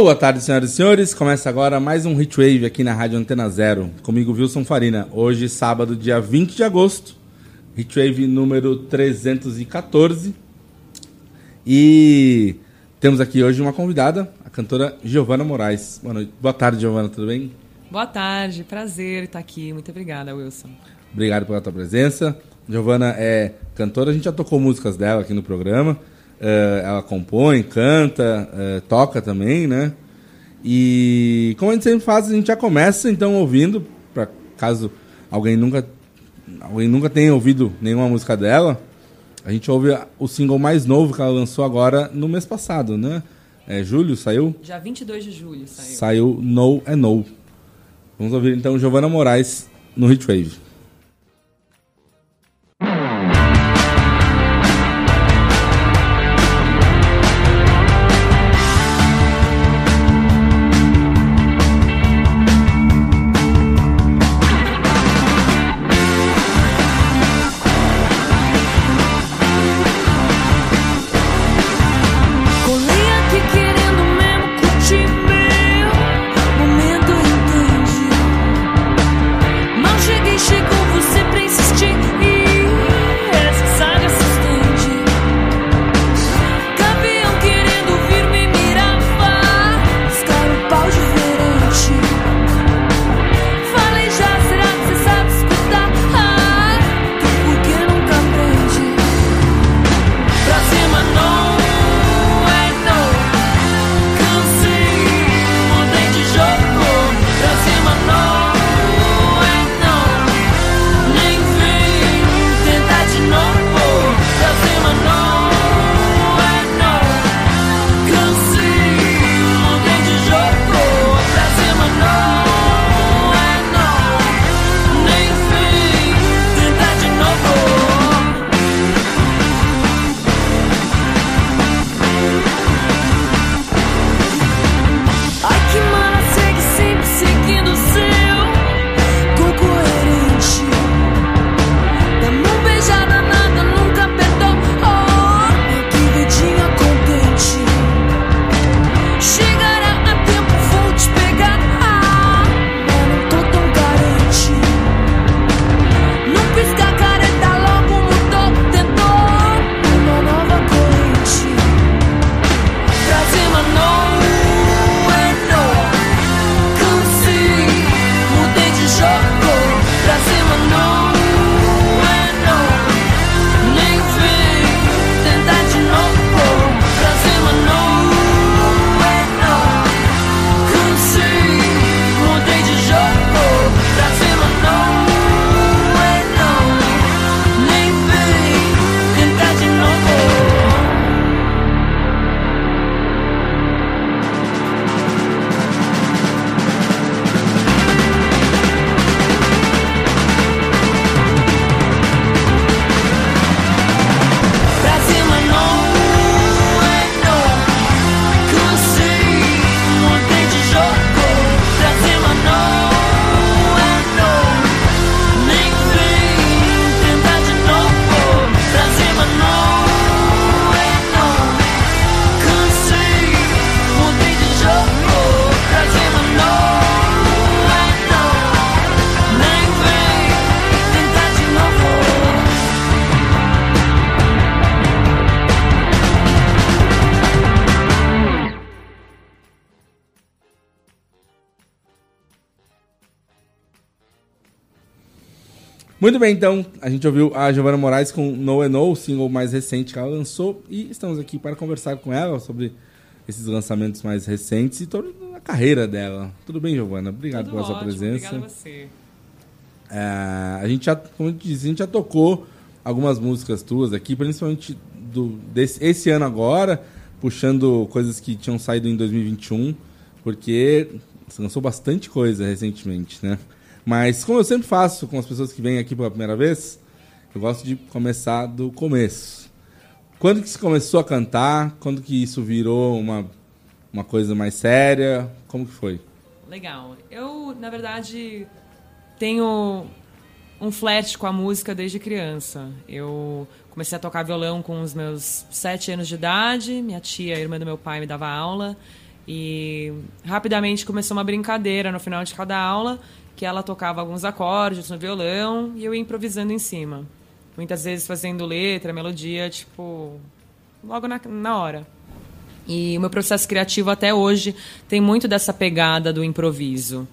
Boa tarde, senhoras e senhores. Começa agora mais um Hitwave aqui na Rádio Antena Zero. Comigo, Wilson Farina. Hoje, sábado, dia 20 de agosto. Hitwave número 314. E temos aqui hoje uma convidada, a cantora Giovana Moraes. Boa, noite. Boa tarde, Giovana. Tudo bem? Boa tarde. Prazer estar aqui. Muito obrigada, Wilson. Obrigado pela tua presença. Giovana é cantora. A gente já tocou músicas dela aqui no programa. Uh, ela compõe, canta, uh, toca também, né? E como a gente sempre faz, a gente já começa então ouvindo, para caso alguém nunca alguém nunca tenha ouvido nenhuma música dela, a gente ouve o single mais novo que ela lançou agora no mês passado, né? É julho, saiu? Dia 22 de julho saiu. Saiu No é No. Vamos ouvir então Giovana Moraes no Hitwave. Muito bem, então, a gente ouviu a Giovana Moraes com No and No, o single mais recente que ela lançou, e estamos aqui para conversar com ela sobre esses lançamentos mais recentes e toda a carreira dela. Tudo bem, Giovana? Obrigado Tudo pela sua ótimo, presença. Obrigada a você. É, a gente já, como eu disse, a gente já tocou algumas músicas tuas aqui, principalmente do, desse, esse ano agora, puxando coisas que tinham saído em 2021, porque você lançou bastante coisa recentemente, né? Mas como eu sempre faço com as pessoas que vêm aqui pela primeira vez, eu gosto de começar do começo. Quando que você começou a cantar? Quando que isso virou uma, uma coisa mais séria? Como que foi? Legal. Eu, na verdade, tenho um flash com a música desde criança. Eu comecei a tocar violão com os meus sete anos de idade. Minha tia, irmã do meu pai, me dava aula. E rapidamente começou uma brincadeira no final de cada aula, que ela tocava alguns acordes no violão e eu ia improvisando em cima. Muitas vezes fazendo letra, melodia, tipo, logo na, na hora. E o meu processo criativo até hoje tem muito dessa pegada do improviso.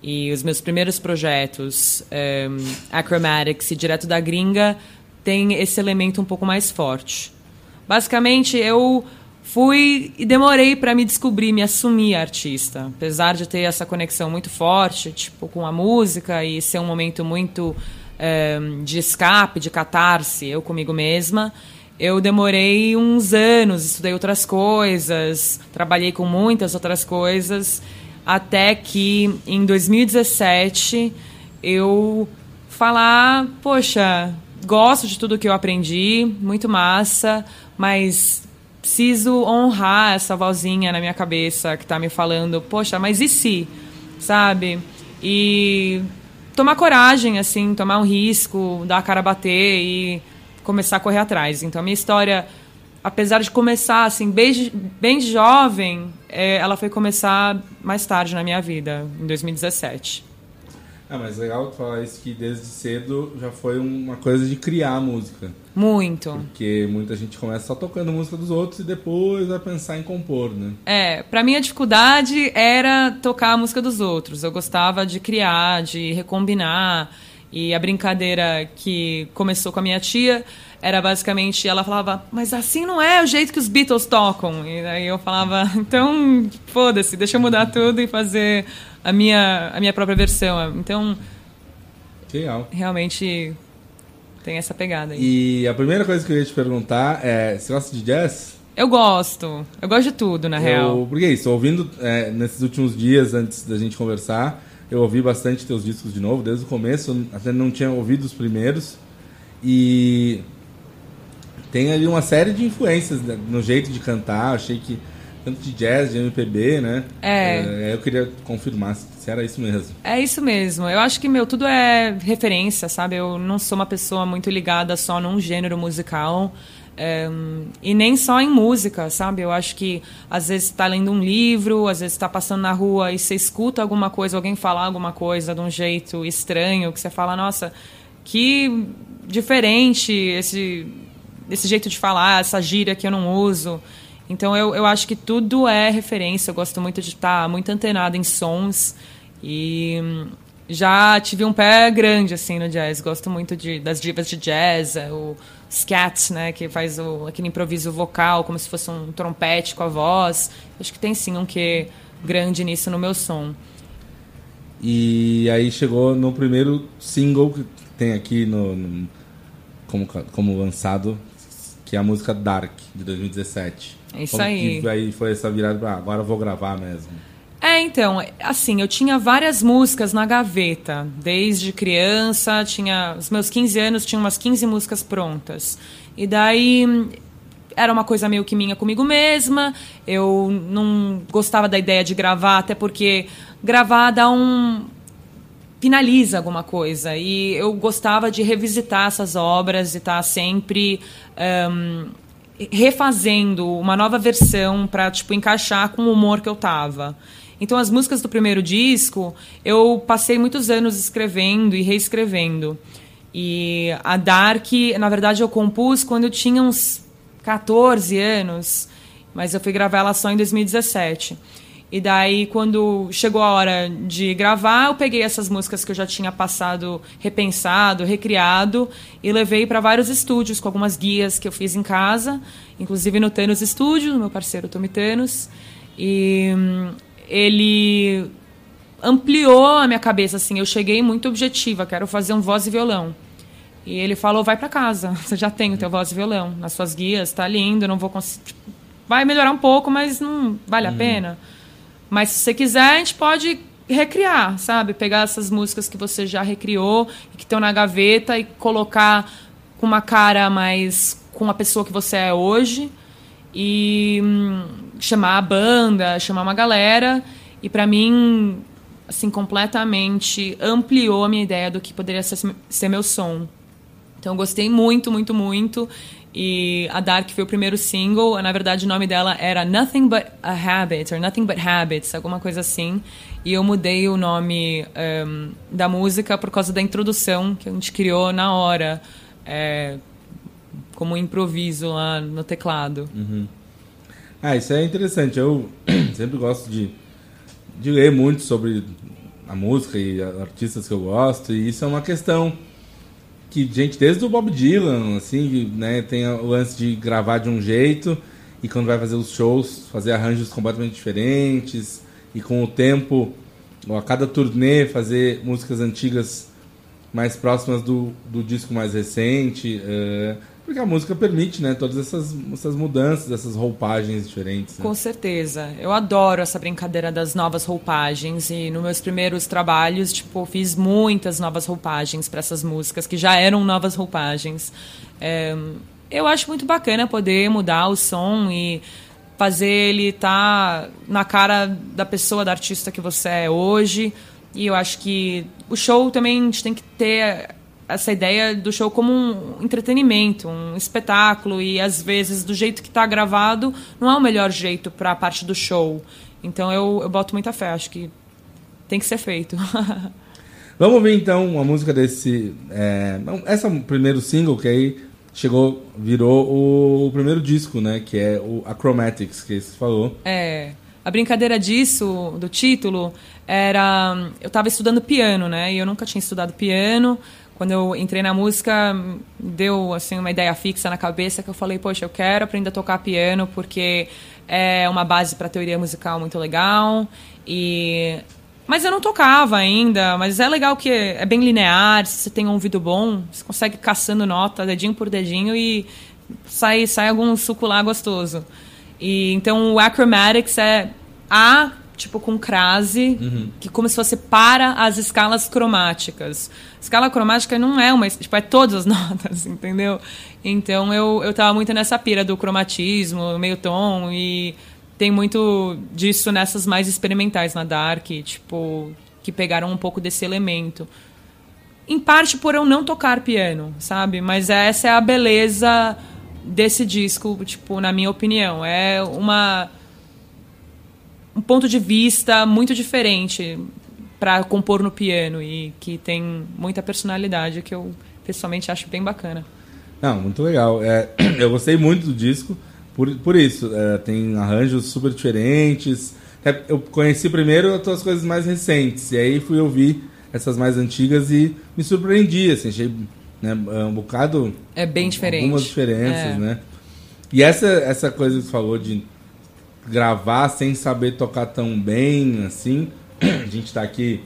E os meus primeiros projetos, um, Acromatics e Direto da Gringa, tem esse elemento um pouco mais forte. Basicamente, eu fui e demorei para me descobrir, me assumir artista, apesar de ter essa conexão muito forte, tipo com a música e ser um momento muito é, de escape, de catarse, eu comigo mesma. Eu demorei uns anos, estudei outras coisas, trabalhei com muitas outras coisas, até que em 2017 eu falar, poxa, gosto de tudo que eu aprendi, muito massa, mas preciso honrar essa vozinha na minha cabeça que está me falando, poxa, mas e se? Sabe? E tomar coragem, assim, tomar um risco, dar a cara a bater e começar a correr atrás. Então, a minha história, apesar de começar, assim, bem, bem jovem, é, ela foi começar mais tarde na minha vida, em 2017. Ah, mas legal falar isso que desde cedo já foi uma coisa de criar música. Muito. Porque muita gente começa só tocando música dos outros e depois vai pensar em compor, né? É, pra mim a dificuldade era tocar a música dos outros. Eu gostava de criar, de recombinar. E a brincadeira que começou com a minha tia era basicamente ela falava, mas assim não é o jeito que os Beatles tocam. E aí eu falava, então foda-se, deixa eu mudar tudo e fazer a minha, a minha própria versão. Então, Legal. realmente tem essa pegada aí. E a primeira coisa que eu ia te perguntar é: você gosta de jazz? Eu gosto. Eu gosto de tudo, na real. Eu, porque é isso, ouvindo é, nesses últimos dias antes da gente conversar, eu ouvi bastante teus discos de novo, desde o começo, até não tinha ouvido os primeiros. E tem ali uma série de influências né, no jeito de cantar, achei que tanto de jazz, de MPB, né? É. eu queria confirmar se era isso mesmo. É isso mesmo. Eu acho que, meu, tudo é referência, sabe? Eu não sou uma pessoa muito ligada só num gênero musical. É, e nem só em música, sabe? Eu acho que às vezes está lendo um livro, às vezes está passando na rua e você escuta alguma coisa, alguém falar alguma coisa de um jeito estranho, que você fala, nossa, que diferente esse, esse jeito de falar, essa gíria que eu não uso. Então eu, eu acho que tudo é referência. Eu gosto muito de estar muito antenada em sons e hum, já tive um pé grande assim no jazz. Gosto muito de, das divas de jazz, é, o scat, né, que faz o, aquele improviso vocal como se fosse um trompete com a voz. Acho que tem sim um que grande nisso no meu som. E aí chegou no primeiro single que tem aqui no, no como, como lançado, que é a música Dark, de 2017. É isso Como aí. Que aí foi essa virada pra, ah, agora eu vou gravar mesmo. É, então, assim, eu tinha várias músicas na gaveta. Desde criança, tinha. Os meus 15 anos tinha umas 15 músicas prontas. E daí era uma coisa meio que minha comigo mesma. Eu não gostava da ideia de gravar, até porque gravar dá um. Finaliza alguma coisa. E eu gostava de revisitar essas obras e estar sempre. Um, refazendo uma nova versão para tipo encaixar com o humor que eu tava. Então as músicas do primeiro disco, eu passei muitos anos escrevendo e reescrevendo. E a Dark, na verdade eu compus quando eu tinha uns 14 anos, mas eu fui gravar ela só em 2017. E daí, quando chegou a hora de gravar, eu peguei essas músicas que eu já tinha passado, repensado, recriado, e levei para vários estúdios com algumas guias que eu fiz em casa, inclusive no Thanos Studio, meu parceiro Tommy Thanos. E hum, ele ampliou a minha cabeça, assim. Eu cheguei muito objetiva, quero fazer um voz e violão. E ele falou, vai para casa, você já tem o teu voz e violão nas suas guias, tá lindo, não vou conseguir... Vai melhorar um pouco, mas não vale a pena. Mas se você quiser, a gente pode recriar, sabe? Pegar essas músicas que você já recriou que estão na gaveta e colocar com uma cara mais com a pessoa que você é hoje e hum, chamar a banda, chamar uma galera e para mim assim completamente ampliou a minha ideia do que poderia ser, ser meu som. Então gostei muito, muito, muito. E a Dark foi o primeiro single. Na verdade, o nome dela era Nothing But a Habit, ou Nothing But Habits, alguma coisa assim. E eu mudei o nome um, da música por causa da introdução que a gente criou na hora, é, como um improviso lá no teclado. Ah, isso é interessante. Eu sempre gosto de, de ler muito sobre a música e artistas que eu gosto, e isso é uma questão que, gente, desde o Bob Dylan, assim, né, tem o lance de gravar de um jeito e quando vai fazer os shows, fazer arranjos completamente diferentes e com o tempo, a cada turnê, fazer músicas antigas mais próximas do, do disco mais recente, é, porque a música permite, né, todas essas, essas mudanças, essas roupagens diferentes. né? Com certeza. Eu adoro essa brincadeira das novas roupagens e nos meus primeiros trabalhos, tipo, fiz muitas novas roupagens para essas músicas que já eram novas roupagens. É, eu acho muito bacana poder mudar o som e fazer ele estar na cara da pessoa, da artista que você é hoje. E eu acho que o show também a gente tem que ter essa ideia do show como um entretenimento, um espetáculo e às vezes do jeito que está gravado não é o melhor jeito para a parte do show. Então eu, eu boto muita fé, acho que tem que ser feito. Vamos ouvir então uma música desse. É, essa é o primeiro single que aí chegou, virou o, primeiro disco, né? Que é o Acromatics, que você falou. É, a brincadeira disso, do título, era. Eu estava estudando piano, né? E eu nunca tinha estudado piano. Quando eu entrei na música, deu assim uma ideia fixa na cabeça que eu falei, poxa, eu quero aprender a tocar piano porque é uma base para teoria musical muito legal. E mas eu não tocava ainda, mas é legal que é bem linear, se você tem um ouvido bom, você consegue caçando nota, dedinho por dedinho e sai, sai algum suco lá gostoso. E então o acromatics é A, tipo com crase, que como se fosse para as escalas cromáticas. Escala cromática não é uma, tipo, é todas as notas, entendeu? Então eu, eu tava muito nessa pira do cromatismo, meio tom e tem muito disso nessas mais experimentais na Dark, tipo, que pegaram um pouco desse elemento. Em parte por eu não tocar piano, sabe? Mas essa é a beleza desse disco, tipo, na minha opinião. É uma um ponto de vista muito diferente para compor no piano e que tem muita personalidade que eu pessoalmente acho bem bacana. Não, muito legal. É, eu gostei muito do disco por, por isso. É, tem arranjos super diferentes. É, eu conheci primeiro as tuas coisas mais recentes, e aí fui ouvir essas mais antigas e me surpreendi, assim, achei né, um bocado... É bem diferente. Algumas diferenças, É. né? E essa, essa coisa que você falou de gravar sem saber tocar tão bem, assim. A gente tá aqui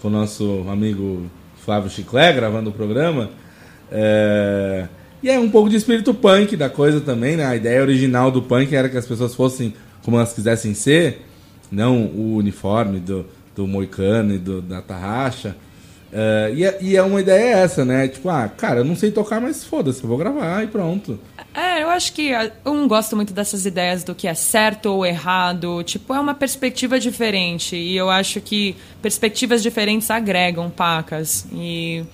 com o nosso amigo Flávio Chiclé gravando o programa. É, E é um pouco de espírito punk da coisa também, né? A ideia original do punk era que as pessoas fossem como elas quisessem ser, não o uniforme do, do moicano e do, da tarraxa. É, e, é, e é uma ideia essa, né? Tipo, ah, cara, eu não sei tocar, mas foda-se, eu vou gravar e pronto. É, eu acho que ah, eu não gosto muito dessas ideias do que é certo ou errado. Tipo, é uma perspectiva diferente. E eu acho que perspectivas diferentes agregam pacas. E.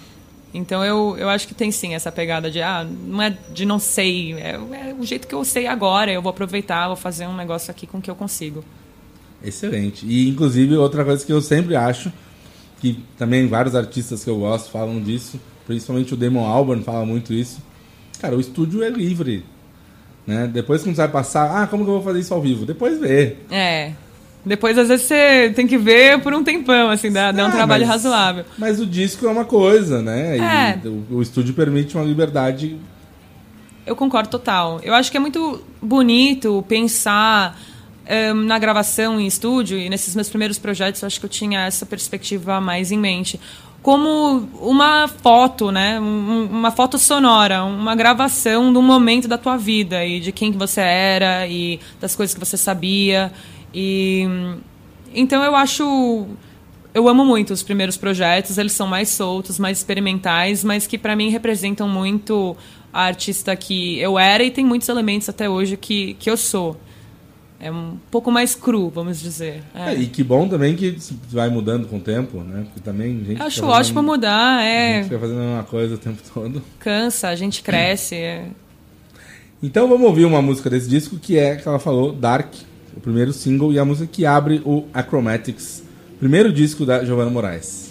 Então eu, eu acho que tem sim essa pegada de, ah, não é de não sei, é, é o jeito que eu sei agora, eu vou aproveitar, vou fazer um negócio aqui com o que eu consigo. Excelente. E, inclusive, outra coisa que eu sempre acho, que também vários artistas que eu gosto falam disso, principalmente o Damon Albarn fala muito isso. Cara, o estúdio é livre. Né? Depois que você vai passar, ah, como que eu vou fazer isso ao vivo? Depois vê. É. Depois, às vezes, você tem que ver por um tempão, assim, dá, dá um Ah, trabalho mas- razoável. Mas o disco é uma coisa, né? É. o, o estúdio permite uma liberdade. Eu concordo total. Eu acho que é muito bonito pensar eh, na gravação em estúdio e nesses meus primeiros projetos, eu acho que eu tinha essa perspectiva mais em mente. Como uma foto, né? Um- uma foto sonora, uma gravação do momento da tua vida e de quem que você era e das coisas que você sabia. E então eu acho eu amo muito os primeiros projetos, eles são mais soltos, mais experimentais, mas que pra mim representam muito a artista que eu era e tem muitos elementos até hoje que, que eu sou. É um pouco mais cru, vamos dizer. É. É, e que bom também que vai mudando com o tempo, né? Porque também a gente Eu acho fica fazendo- ótimo mudar, A é. gente fica fazendo a mesma coisa o tempo todo. Cansa, a gente cresce. é. Então vamos ouvir uma música desse disco que é, que ela falou, Dark, o primeiro single e a música que abre o Acromatics, primeiro disco da Giovanna Moraes.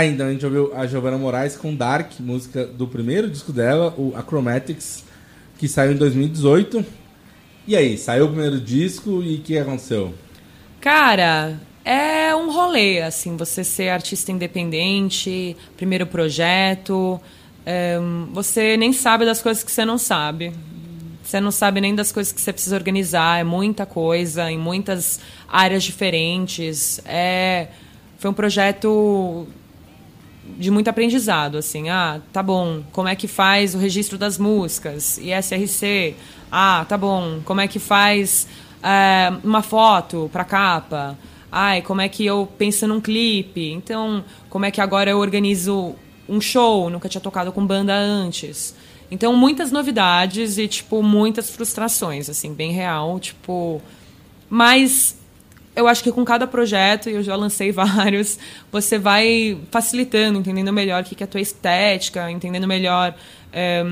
Tá, então a gente ouviu a Giovanna Moraes com Dark, música do primeiro disco dela, o Acromatics, que saiu em 2018. E aí, saiu o primeiro disco e o que aconteceu? Cara, é um rolê, assim, você ser artista independente, primeiro projeto. é, você nem sabe das coisas que você não sabe. Você não sabe nem das coisas que você precisa organizar. É muita coisa, em muitas áreas diferentes. É, foi um projeto de muito aprendizado, assim, ah, tá bom, como é que faz o registro das músicas, ISRC, ah, tá bom, como é que faz é, uma foto para capa, ai, como é que eu penso num clipe, então, como é que agora eu organizo um show, nunca tinha tocado com banda antes. Então, muitas novidades e, tipo, muitas frustrações, assim, bem real, tipo... Mas eu acho que com cada projeto, e eu já lancei vários, você vai facilitando, entendendo melhor o que é a tua estética, entendendo melhor é,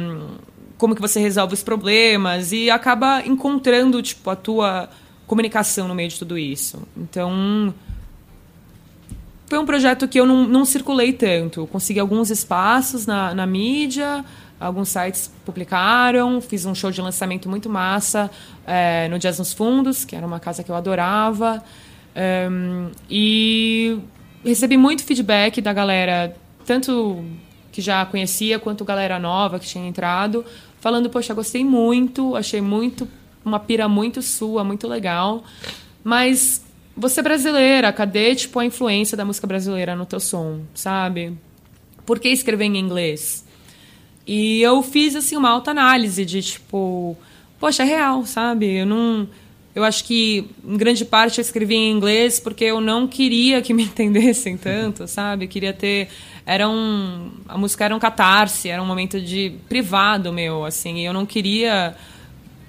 como que você resolve os problemas e acaba encontrando tipo a tua comunicação no meio de tudo isso. Então foi um projeto que eu não, não circulei tanto. Consegui alguns espaços na, na mídia, alguns sites publicaram, fiz um show de lançamento muito massa é, no Jazz nos Fundos, que era uma casa que eu adorava. Um, e recebi muito feedback da galera, tanto que já conhecia quanto galera nova que tinha entrado, falando: Poxa, gostei muito, achei muito uma pira muito sua, muito legal. Mas você é brasileira, cadê tipo, a influência da música brasileira no teu som, sabe? Por que escrever em inglês? E eu fiz assim uma alta análise de tipo, poxa, é real, sabe? Eu não eu acho que em grande parte eu escrevi em inglês porque eu não queria que me entendessem tanto, sabe? Eu queria ter era um a música era um catarse, era um momento de privado meu, assim, e eu não queria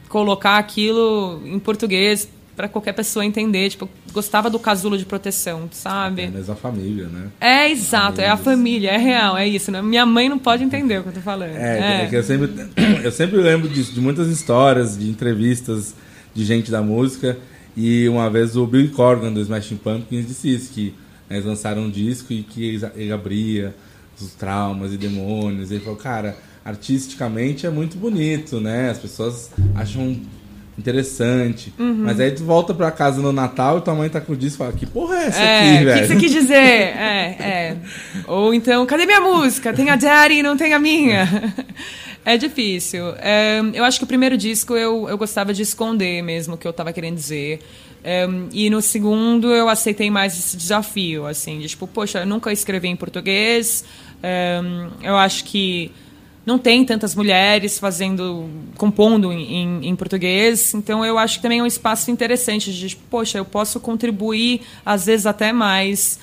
colocar aquilo em português para qualquer pessoa entender. Tipo, gostava do casulo de proteção, sabe? É, mas a família, né? É, exato, é a família, é real, é isso. Né? Minha mãe não pode entender o que eu tô falando. É, é. que eu sempre, eu sempre lembro disso, de muitas histórias, de entrevistas de gente da música. E uma vez o Bill Corgan do Smashing Pumpkins disse isso, que né, eles lançaram um disco e que ele abria os traumas e demônios. Ele falou, cara, artisticamente é muito bonito, né? As pessoas acham interessante. Uhum. Mas aí tu volta pra casa no Natal e tua mãe tá com o disco e fala, que porra é essa É, aqui, o que, velho? que você quis dizer? É, é. Ou então, cadê minha música? Tem a Daddy e não tem a minha. É difícil. É, eu acho que o primeiro disco eu, eu gostava de esconder mesmo o que eu estava querendo dizer. É, e no segundo eu aceitei mais esse desafio, assim, de tipo, poxa, eu nunca escrevi em português. É, eu acho que não tem tantas mulheres fazendo, compondo em, em, em, português, então eu acho que também é um espaço interessante de, poxa, eu posso contribuir, às vezes até mais,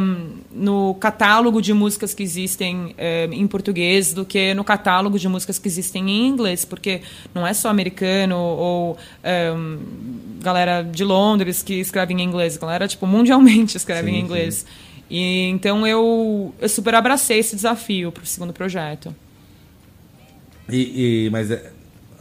um, no catálogo de músicas que existem um, em português do que no catálogo de músicas que existem em inglês, porque não é só americano ou um, galera de Londres que escreve em inglês, galera, tipo, mundialmente escreve Sim, em inglês. E, então eu, eu super abracei esse desafio para o segundo projeto. E, e- mas é,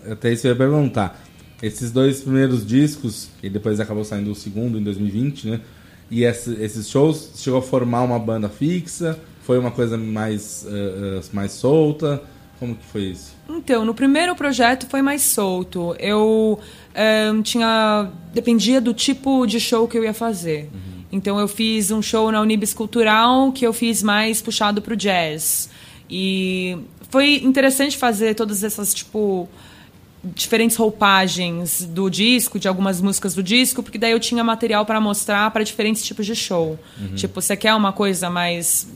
até isso eu ia perguntar. Esses dois primeiros discos, e depois acabou saindo o segundo em 2020, né? E esse- esses shows, chegou a formar uma banda fixa? Foi uma coisa mais, eh, eh, mais solta? Como que foi isso? Então, no primeiro projeto foi mais solto. Eu ahn, tinha. dependia do tipo de show que eu ia fazer. Então, eu fiz um show na Unibis Cultural que eu fiz mais puxado pro jazz. E foi interessante fazer todas essas, tipo. diferentes roupagens do disco, de algumas músicas do disco, porque daí eu tinha material para mostrar para diferentes tipos de show. Tipo, você quer uma coisa mais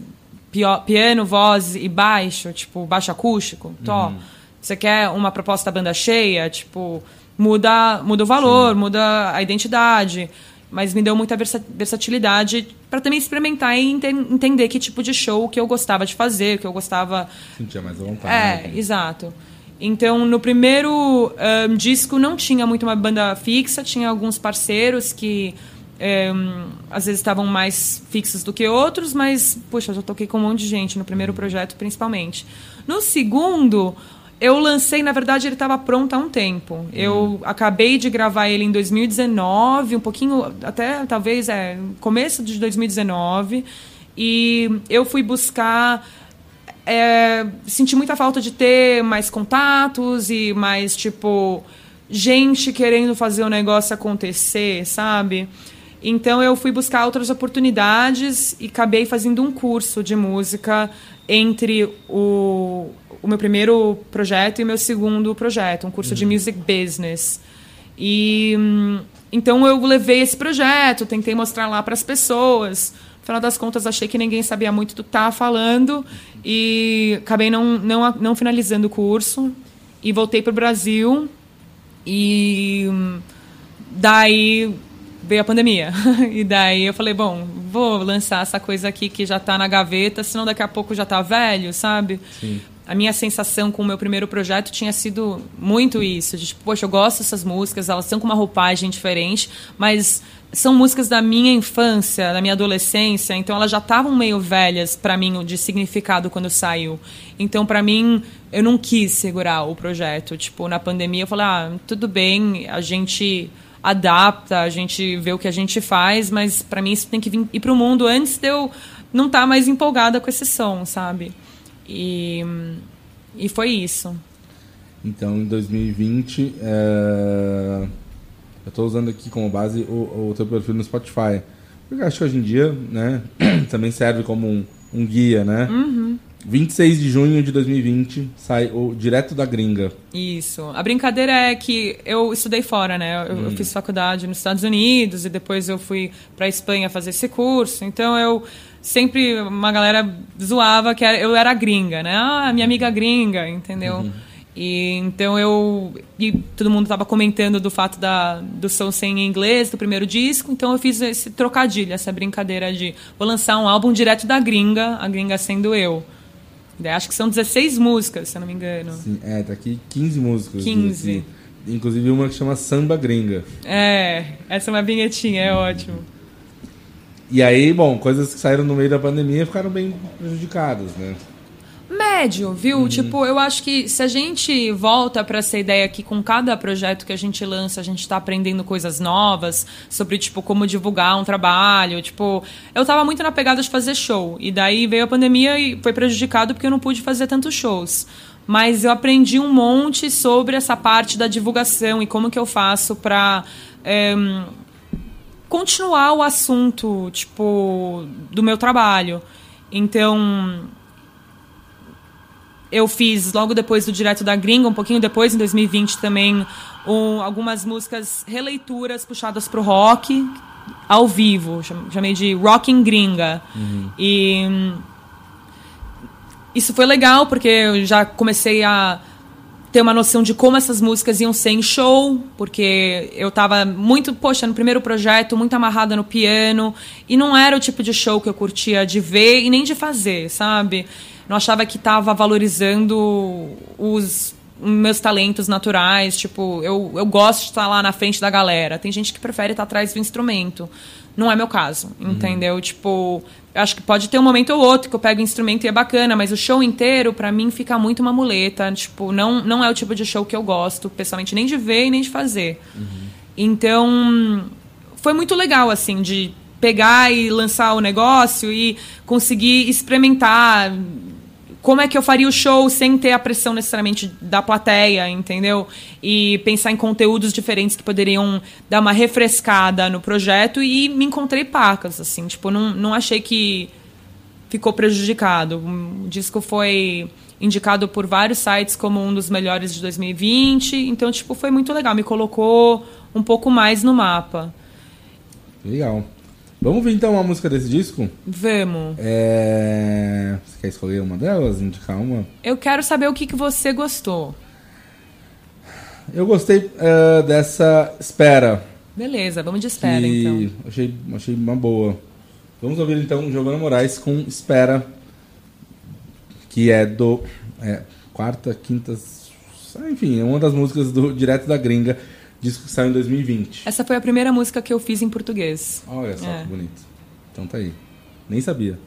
piano, voz e baixo, tipo, baixo acústico, tó. Você quer uma proposta banda cheia, tipo, muda, muda o valor, muda a identidade. Mas me deu muita versa- versatilidade para também experimentar e enten- entender que tipo de show que eu gostava de fazer, que eu gostava Sentia mais à vontade. é, né? exato. Então, no primeiro ahn, disco não tinha muito uma banda fixa, tinha alguns parceiros que ahn, às vezes estavam mais fixos do que outros, mas, puxa, eu já toquei com um monte de gente no primeiro projeto, principalmente. No segundo, eu lancei, na verdade, ele estava pronto há um tempo. Eu acabei de gravar ele em 2019, um pouquinho, até talvez, é, começo de 2019. E eu fui buscar é, senti muita falta de ter mais contatos e mais, tipo, gente querendo fazer o negócio acontecer, sabe? Então eu fui buscar outras oportunidades e acabei fazendo um curso de música entre o, o meu primeiro projeto e o meu segundo projeto, um curso de music business. E hum, então eu levei esse projeto, tentei mostrar lá para as pessoas. No final das contas, achei que ninguém sabia muito do que estava falando e acabei não, não, não finalizando o curso e voltei para o Brasil e hum, daí veio a pandemia. E daí eu falei, bom, vou lançar essa coisa aqui que já está na gaveta, senão daqui a pouco já está velho, sabe? Sim. A minha sensação com o meu primeiro projeto tinha sido muito isso. De, tipo, poxa, eu gosto dessas músicas, elas são com uma roupagem diferente, mas são músicas da minha infância, da minha adolescência, então elas já estavam meio velhas para mim de significado quando saiu. Então para mim eu não quis segurar o projeto. Tipo, na pandemia eu falei: "Ah, tudo bem, a gente adapta, a gente vê o que a gente faz, mas para mim isso tem que vir ir pro mundo antes de eu não estar mais empolgada com esse som, sabe? E e foi isso. Então, em 2020, é... eu estou usando aqui como base o, o teu perfil no Spotify. Porque eu acho que hoje em dia, né, também serve como um, um guia, né? Uhum. 26 de junho de 2020 sai o Direto da Gringa. Isso. A brincadeira é que eu estudei fora, né? Eu, eu fiz faculdade nos Estados Unidos e depois eu fui para Espanha fazer esse curso. Então eu sempre uma galera zoava que eu era gringa, né? Ah, minha amiga gringa, entendeu? E então eu e todo mundo estava comentando do fato da do som ser em inglês do primeiro disco, então eu fiz esse trocadilho, essa brincadeira de vou lançar um álbum direto da gringa, a gringa sendo eu. Acho que são 16 músicas, se eu não me engano. Sim, é, tá aqui 15 músicas. 15. desse- inclusive uma que chama Samba Gringa. É, essa é uma vinhetinha, é ótimo. E aí, bom, coisas que saíram no meio da pandemia ficaram bem prejudicadas, né? Médio, viu? Tipo, eu acho que se a gente volta para essa ideia que com cada projeto que a gente lança, a gente tá aprendendo coisas novas sobre, tipo, como divulgar um trabalho. Tipo, eu tava muito na pegada de fazer show. E daí veio a pandemia e foi prejudicado porque eu não pude fazer tantos shows. Mas eu aprendi um monte sobre essa parte da divulgação e como que eu faço pra. em, continuar o assunto, tipo, do meu trabalho. Então, eu fiz logo depois do Direto da Gringa, um pouquinho depois, em 2020 também, um- algumas músicas releituras puxadas pro rock ao vivo, cham- chamei de Rocking Gringa. E hum, isso foi legal porque eu já comecei a ter uma noção de como essas músicas iam ser em show, porque eu tava muito, poxa, no primeiro projeto, muito amarrada no piano, e não era o tipo de show que eu curtia de ver e nem de fazer, sabe? Não achava que tava valorizando os meus talentos naturais, tipo, eu, eu gosto de estar lá na frente da galera. Tem gente que prefere estar atrás do instrumento. Não é meu caso, entendeu? Tipo, acho que pode ter um momento ou outro que eu pego o instrumento e é bacana, mas o show inteiro, pra mim, fica muito uma muleta. Tipo, não, não é o tipo de show que eu gosto, pessoalmente, nem de ver e nem de fazer. Então, foi muito legal, assim, de pegar e lançar o negócio e conseguir experimentar como é que eu faria o show sem ter a pressão necessariamente da plateia, entendeu? E pensar em conteúdos diferentes que poderiam dar uma refrescada no projeto e me encontrei pacas, assim, tipo, não, não achei que ficou prejudicado. O disco foi indicado por vários sites como um dos melhores de 2020, então, tipo, foi muito legal, me colocou um pouco mais no mapa. Legal. Vamos ouvir então uma música desse disco? Vamos. É... Você quer escolher uma delas? Indicar uma? Eu quero saber o que, que você gostou. Eu gostei eh, dessa Espera. Beleza, vamos de espera, que então. achei, achei uma boa. Vamos ouvir então Giovanna Moraes com Espera, que é do é, quarta, quinta, enfim, é uma das músicas do Direto da Gringa, disco que saiu em 2020. Essa foi a primeira música que eu fiz em português. Olha só É. que bonito. Então tá aí. Nem sabia.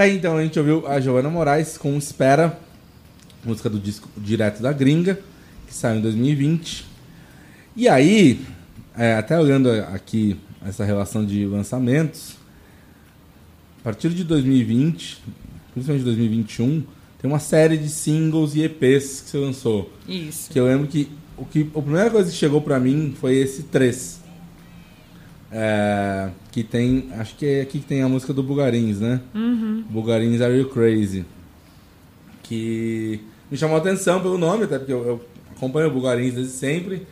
Tá aí, então a gente ouviu a Giovanna Moraes com Espera, música do disco Direto da Gringa, que saiu em 2020. E aí, é, até olhando aqui essa relação de lançamentos, a partir de 2020, principalmente 2021, tem uma série de singles e EPs que você lançou. Isso. Que eu lembro que o que a primeira coisa que chegou pra mim foi esse 3. É, que tem. Acho que é aqui que tem a música do Bugarins, né? Uhum. Bugarins Are You Crazy? Que me chamou a atenção pelo nome, até porque eu, eu acompanho o Bugarins desde sempre.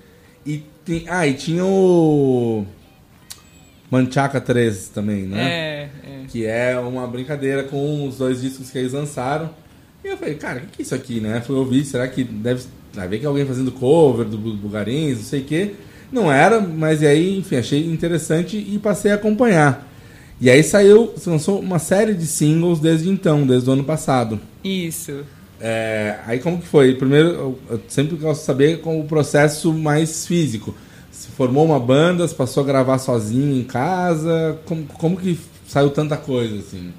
E tem, ah, e tinha o. Manchaca 3 também, né? É, é. Que é uma brincadeira com os dois discos que eles lançaram. E eu falei, cara, o que, que é isso aqui, né? Fui ouvir, será que deve. Vai ver que é alguém fazendo cover do Bu- Bugarins, não sei o quê. Não era, mas e aí, enfim, achei interessante e passei a acompanhar. E aí saiu, lançou uma série de singles desde então, desde o ano passado. Isso. É, aí como que foi? Primeiro, eu, eu sempre gosto de saber como o processo mais físico. Se formou uma banda, se passou a gravar sozinho em casa, como, como que saiu tanta coisa, assim?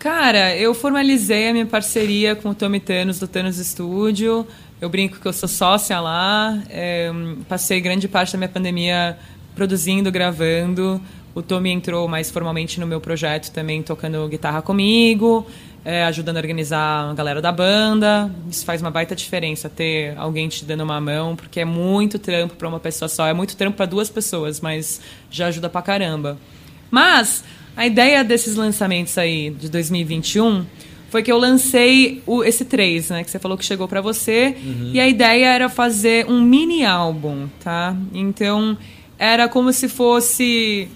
Cara, eu formalizei a minha parceria com o Tommy Thanos do Thanos Studio. Eu brinco que eu sou sócia lá. É, passei grande parte da minha pandemia produzindo, gravando. O Tommy entrou mais formalmente no meu projeto também, tocando guitarra comigo, é, ajudando a organizar a galera da banda. Isso faz uma baita diferença ter alguém te dando uma mão, porque é muito trampo para uma pessoa só. É muito trampo para duas pessoas, mas já ajuda pra caramba. Mas a ideia desses lançamentos aí de 2021 foi que eu lancei o, esse 3, né? Que você falou que chegou pra você. E a ideia era fazer um mini álbum, tá? Então era como se fosse.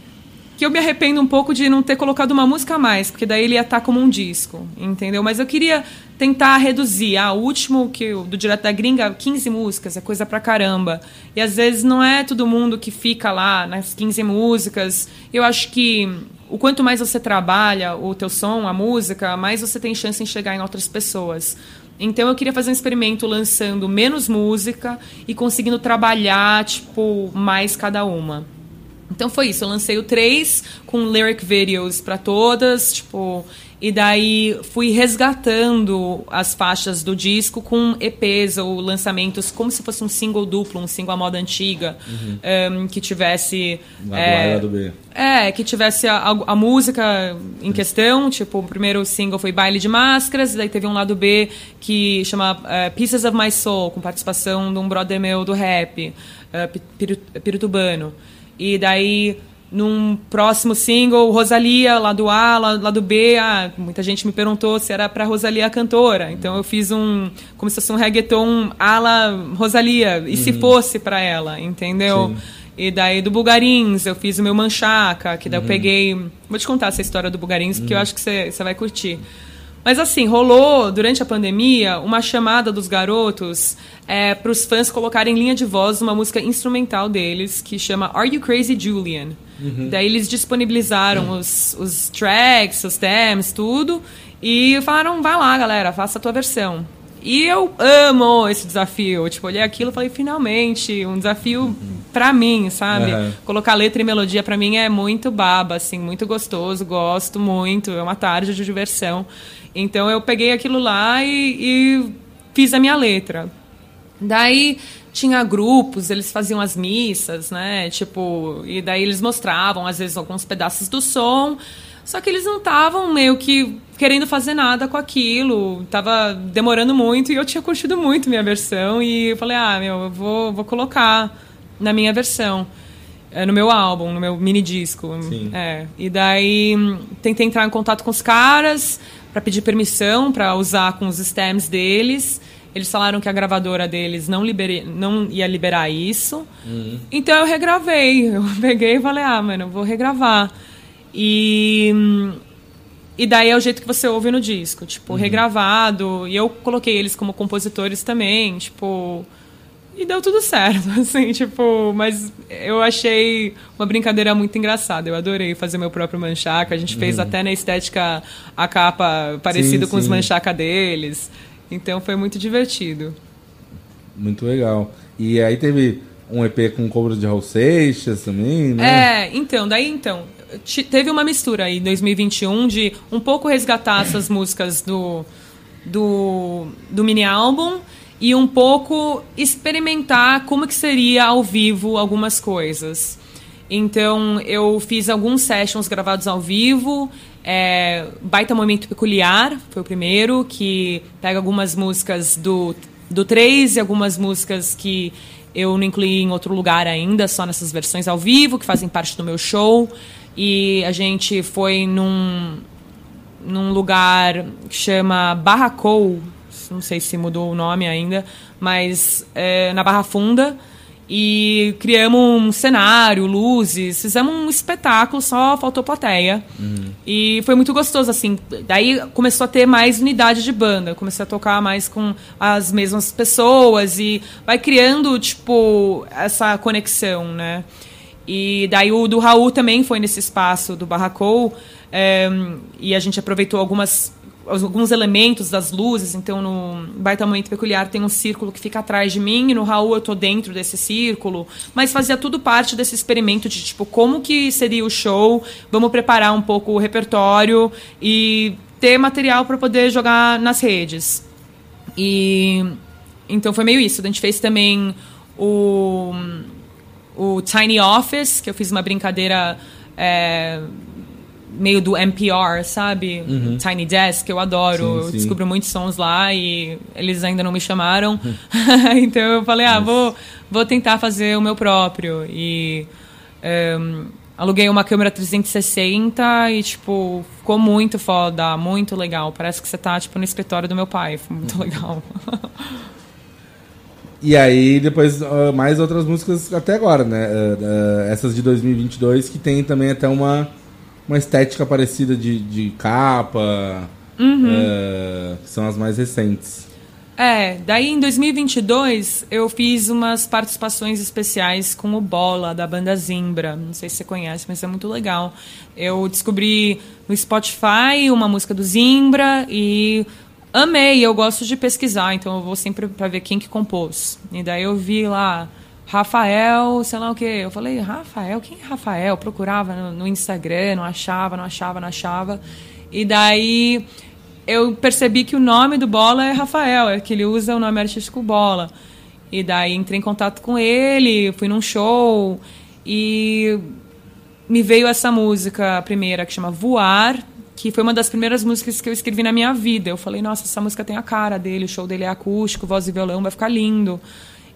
Que eu me arrependo um pouco de não ter colocado uma música a mais, porque daí ele ia estar como um disco, entendeu? Mas eu queria tentar reduzir. Ah, o último que do Direto da Gringa, 15 músicas, é coisa pra caramba. E às vezes não é todo mundo que fica lá nas 15 músicas. Eu acho que o quanto mais você trabalha o teu som, a música, mais você tem chance em chegar em outras pessoas. Então eu queria fazer um experimento lançando menos música e conseguindo trabalhar, tipo, mais cada uma. Então foi isso, eu lancei o 3 com lyric videos pra todas, tipo, e daí fui resgatando as faixas do disco com EPs ou lançamentos como se fosse um single duplo, um single à moda antiga, em que tivesse Lado é, A e lado B. é, que tivesse a, a- música em questão, tipo, o primeiro single foi Baile de Máscaras, daí teve um lado B que chama eh, Pieces of My Soul, com participação de um brother meu do rap, eh, Pi- Piru- Piritubano. E daí, num próximo single, Rosalia, lado A, la- lado B, ah, muita gente me perguntou se era pra Rosalia a cantora. Então eu fiz um, como se fosse um reggaeton ala Rosalia, e se fosse pra ela, entendeu? Sim. E daí do Bugarins, eu fiz o meu Manchaca, que daí eu peguei. Vou te contar essa história do Bugarins, porque eu acho que você vai curtir. Mas assim, rolou durante a pandemia uma chamada dos garotos para os fãs colocarem em linha de voz uma música instrumental deles que chama Are You Crazy Julian? Daí eles disponibilizaram os, os tracks, os themes, tudo, e falaram: vai lá, galera, faça a tua versão. E eu amo esse desafio. Tipo, olhei aquilo e falei, finalmente, um desafio pra mim, sabe? Aham. Colocar letra e melodia pra mim é muito baba, assim, muito gostoso, gosto muito, é uma tarde de diversão. Então eu peguei aquilo lá e, e fiz a minha letra. Daí tinha grupos, eles faziam as missas, né? Tipo, e daí eles mostravam, às vezes, alguns pedaços do som. Só que eles não estavam meio que querendo fazer nada com aquilo. Tava demorando muito e eu tinha curtido muito minha versão. E eu falei, ah, meu, eu vou, vou colocar na minha versão. É, no meu álbum, no meu mini disco. Sim. É. E daí tentei entrar em contato com os caras para pedir permissão para usar com os stems deles. Eles falaram que a gravadora deles não, libere, não ia liberar isso. Então eu regravei. Eu peguei e falei, ah, mano, vou regravar. E. E daí é o jeito que você ouve no disco, tipo, regravado. E eu coloquei eles como compositores também, tipo. E deu tudo certo, assim, tipo, mas eu achei uma brincadeira muito engraçada. Eu adorei fazer meu próprio manchaca. A gente fez até na estética a capa parecida Sim, com os sim. manchaca deles. Então foi muito divertido. Muito legal. E aí teve um EP com cobras de Raul Seixas também, né? É, então, daí então. Teve uma mistura aí em 2021 de um pouco resgatar essas músicas do, do, do mini álbum e um pouco experimentar como que seria ao vivo algumas coisas. Então eu fiz alguns sessions gravados ao vivo. É, Baita Momento Peculiar foi o primeiro, que pega algumas músicas do, do 3 e algumas músicas que eu não incluí em outro lugar ainda, só nessas versões ao vivo, que fazem parte do meu show. E a gente foi num, num lugar que chama Barracou, não sei se mudou o nome ainda, mas é, na Barra Funda. E criamos um cenário, luzes, fizemos um espetáculo, só faltou plateia. E foi muito gostoso, assim. Daí começou a ter mais unidade de banda, comecei a tocar mais com as mesmas pessoas e vai criando, tipo, essa conexão, né? E daí o do Raul também foi nesse espaço do Barracou. eh, e a gente aproveitou algumas alguns elementos das luzes, então no Baita Momento Peculiar tem um círculo que fica atrás de mim, e no Raul eu tô dentro desse círculo, mas fazia tudo parte desse experimento de tipo, como que seria o show, vamos preparar um pouco o repertório e ter material para poder jogar nas redes. E então foi meio isso. A gente fez também o, o Tiny Office, que eu fiz uma brincadeira é, meio do NPR, sabe? Tiny Desk, eu adoro. Sim, eu sim. descubro muitos sons lá e eles ainda não me chamaram. então eu falei, ah, vou, vou tentar fazer o meu próprio. E ehm, aluguei uma câmera 360 e, tipo, ficou muito foda, muito legal. Parece que você tá, tipo, no escritório do meu pai. Foi muito legal. E aí, depois, mais outras músicas até agora, né? Ah, ah, essas de 2022, que tem também até uma, uma estética parecida de, de capa, ah, que são as mais recentes. É, daí em 2022 eu fiz umas participações especiais com o Bola, da banda Zimbra. Não sei se você conhece, mas é muito legal. Eu descobri no Spotify uma música do Zimbra e amei. Eu gosto de pesquisar, então eu vou sempre para ver quem que compôs. E daí eu vi lá Rafael, sei lá o quê. Eu falei, Rafael? Quem é Rafael? Procurava no, no Instagram, não achava, não achava, não achava. E daí eu percebi que o nome do Bola é Rafael, é que ele usa o nome artístico Bola. E daí entrei em contato com ele, fui num show e me veio essa música primeira que chama Voar, que foi uma das primeiras músicas que eu escrevi na minha vida. Eu falei, nossa, essa música tem a cara dele, o show dele é acústico, voz e violão, vai ficar lindo.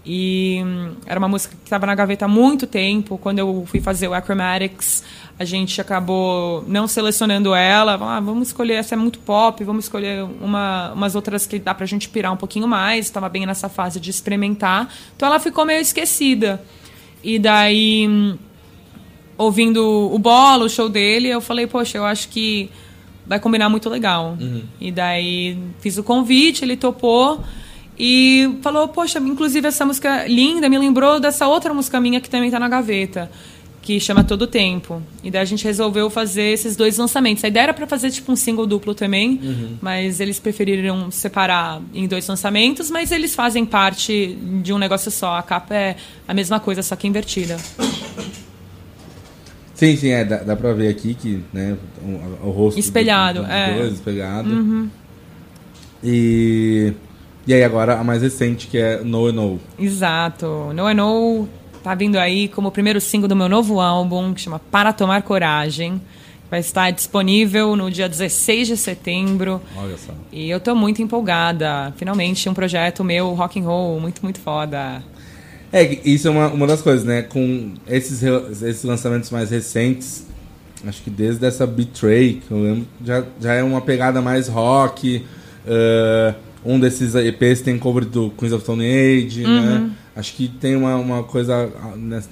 E hum, era uma música que estava na gaveta há muito tempo. Quando eu fui fazer o Acromatics, a gente acabou não selecionando ela. Ah, vamos escolher, essa é muito pop, vamos escolher uma, umas outras que dá pra gente pirar um pouquinho mais. Estava bem nessa fase de experimentar. Então ela ficou meio esquecida. E daí, hum, ouvindo o Bola, o show dele, eu falei, poxa, eu acho que vai combinar muito legal. E daí fiz o convite, ele topou. E falou, poxa, inclusive essa música linda me lembrou dessa outra música minha que também tá na gaveta, que chama Todo Tempo. E daí a gente resolveu fazer esses dois lançamentos. A ideia era para fazer tipo um single duplo também, mas eles preferiram separar em dois lançamentos, mas eles fazem parte de um negócio só. A capa é a mesma coisa, só que invertida. Sim, sim, é, dá, dá pra ver aqui que, né, o, o rosto... do- Espelhado, dos é. dois, espelhado. E... E aí agora a mais recente, que é No and No. Exato. No I Know tá vindo aí como o primeiro single do meu novo álbum, que chama Para Tomar Coragem. Vai estar disponível no dia 16 de setembro. Olha só. E eu tô muito empolgada. Finalmente um projeto meu, rock and roll, muito, muito foda. É, isso é uma, uma das coisas, né? Com esses, esses lançamentos mais recentes, acho que desde essa Betray, que eu lembro, já, já é uma pegada mais rock. eh, um desses EPs tem cover do Queens of Stone Age, né? Acho que tem uma, uma coisa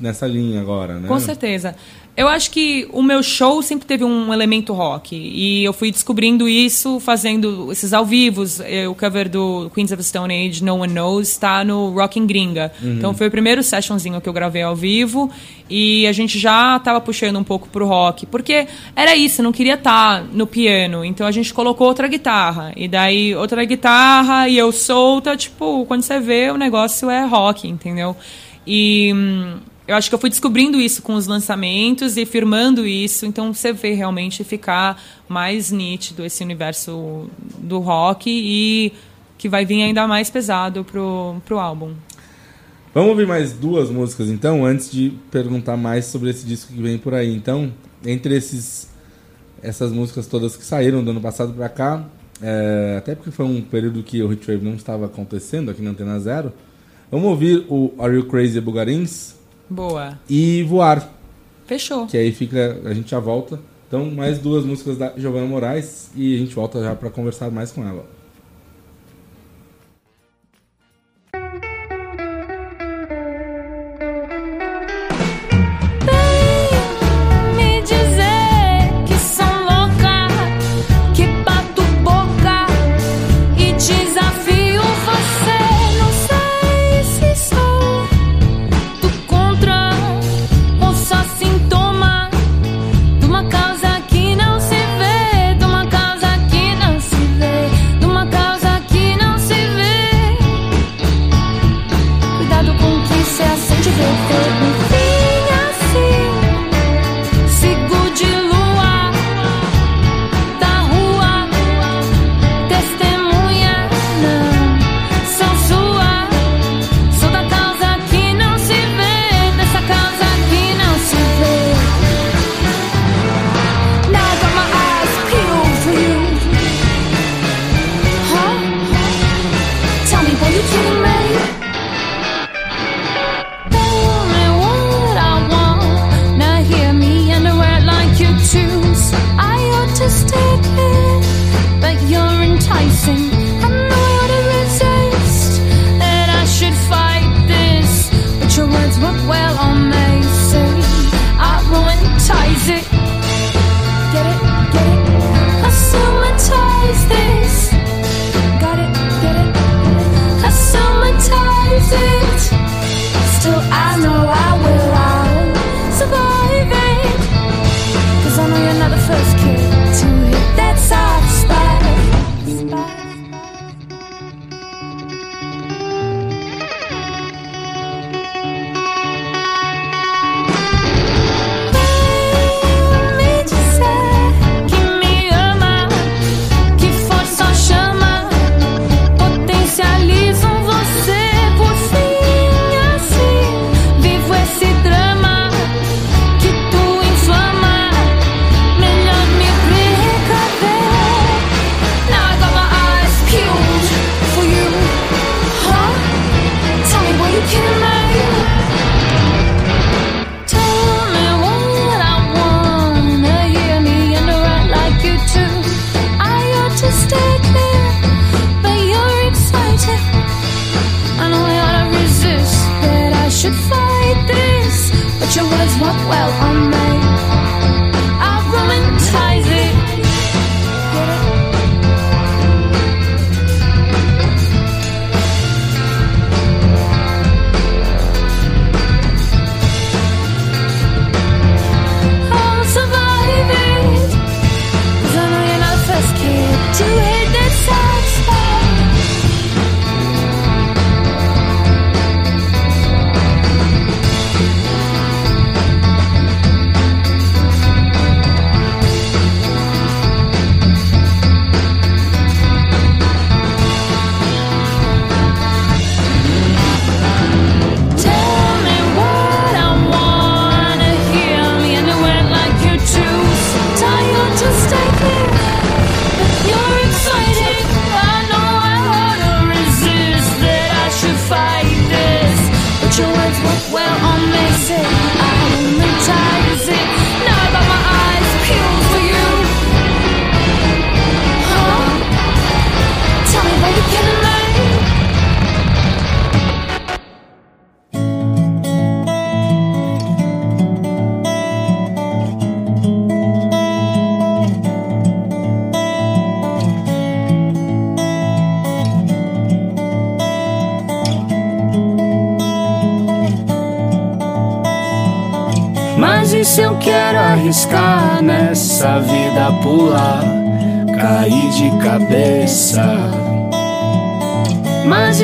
nessa linha agora, né? Com certeza. Eu acho que o meu show sempre teve um elemento rock. E eu fui descobrindo isso fazendo esses ao vivos. Eh, O cover do Queens of Stone Age, No One Knows, está no Rockin' Gringa. Então foi o primeiro sessionzinho que eu gravei ao vivo. E a gente já estava puxando um pouco pro rock. Porque era isso, não queria estar no piano. Então a gente colocou outra guitarra. E daí outra guitarra e eu solta. Tipo, quando você vê, o negócio é rock, entendeu? E. eu acho que eu fui descobrindo isso com os lançamentos e firmando isso, então você vê realmente ficar mais nítido esse universo do rock e que vai vir ainda mais pesado pro, pro álbum. Vamos ouvir mais duas músicas então, antes de perguntar mais sobre esse disco que vem por aí. Então, entre esses essas músicas todas que saíram do ano passado pra cá, é, até porque foi um período que o Hitwave não estava acontecendo aqui na Antena Zero, vamos ouvir o Are You Crazy Bugarins Boa. e Voar, Fechou. que aí fica, a gente já volta. Então, mais duas músicas da Giovanna Moraes e a gente volta já pra conversar mais com ela.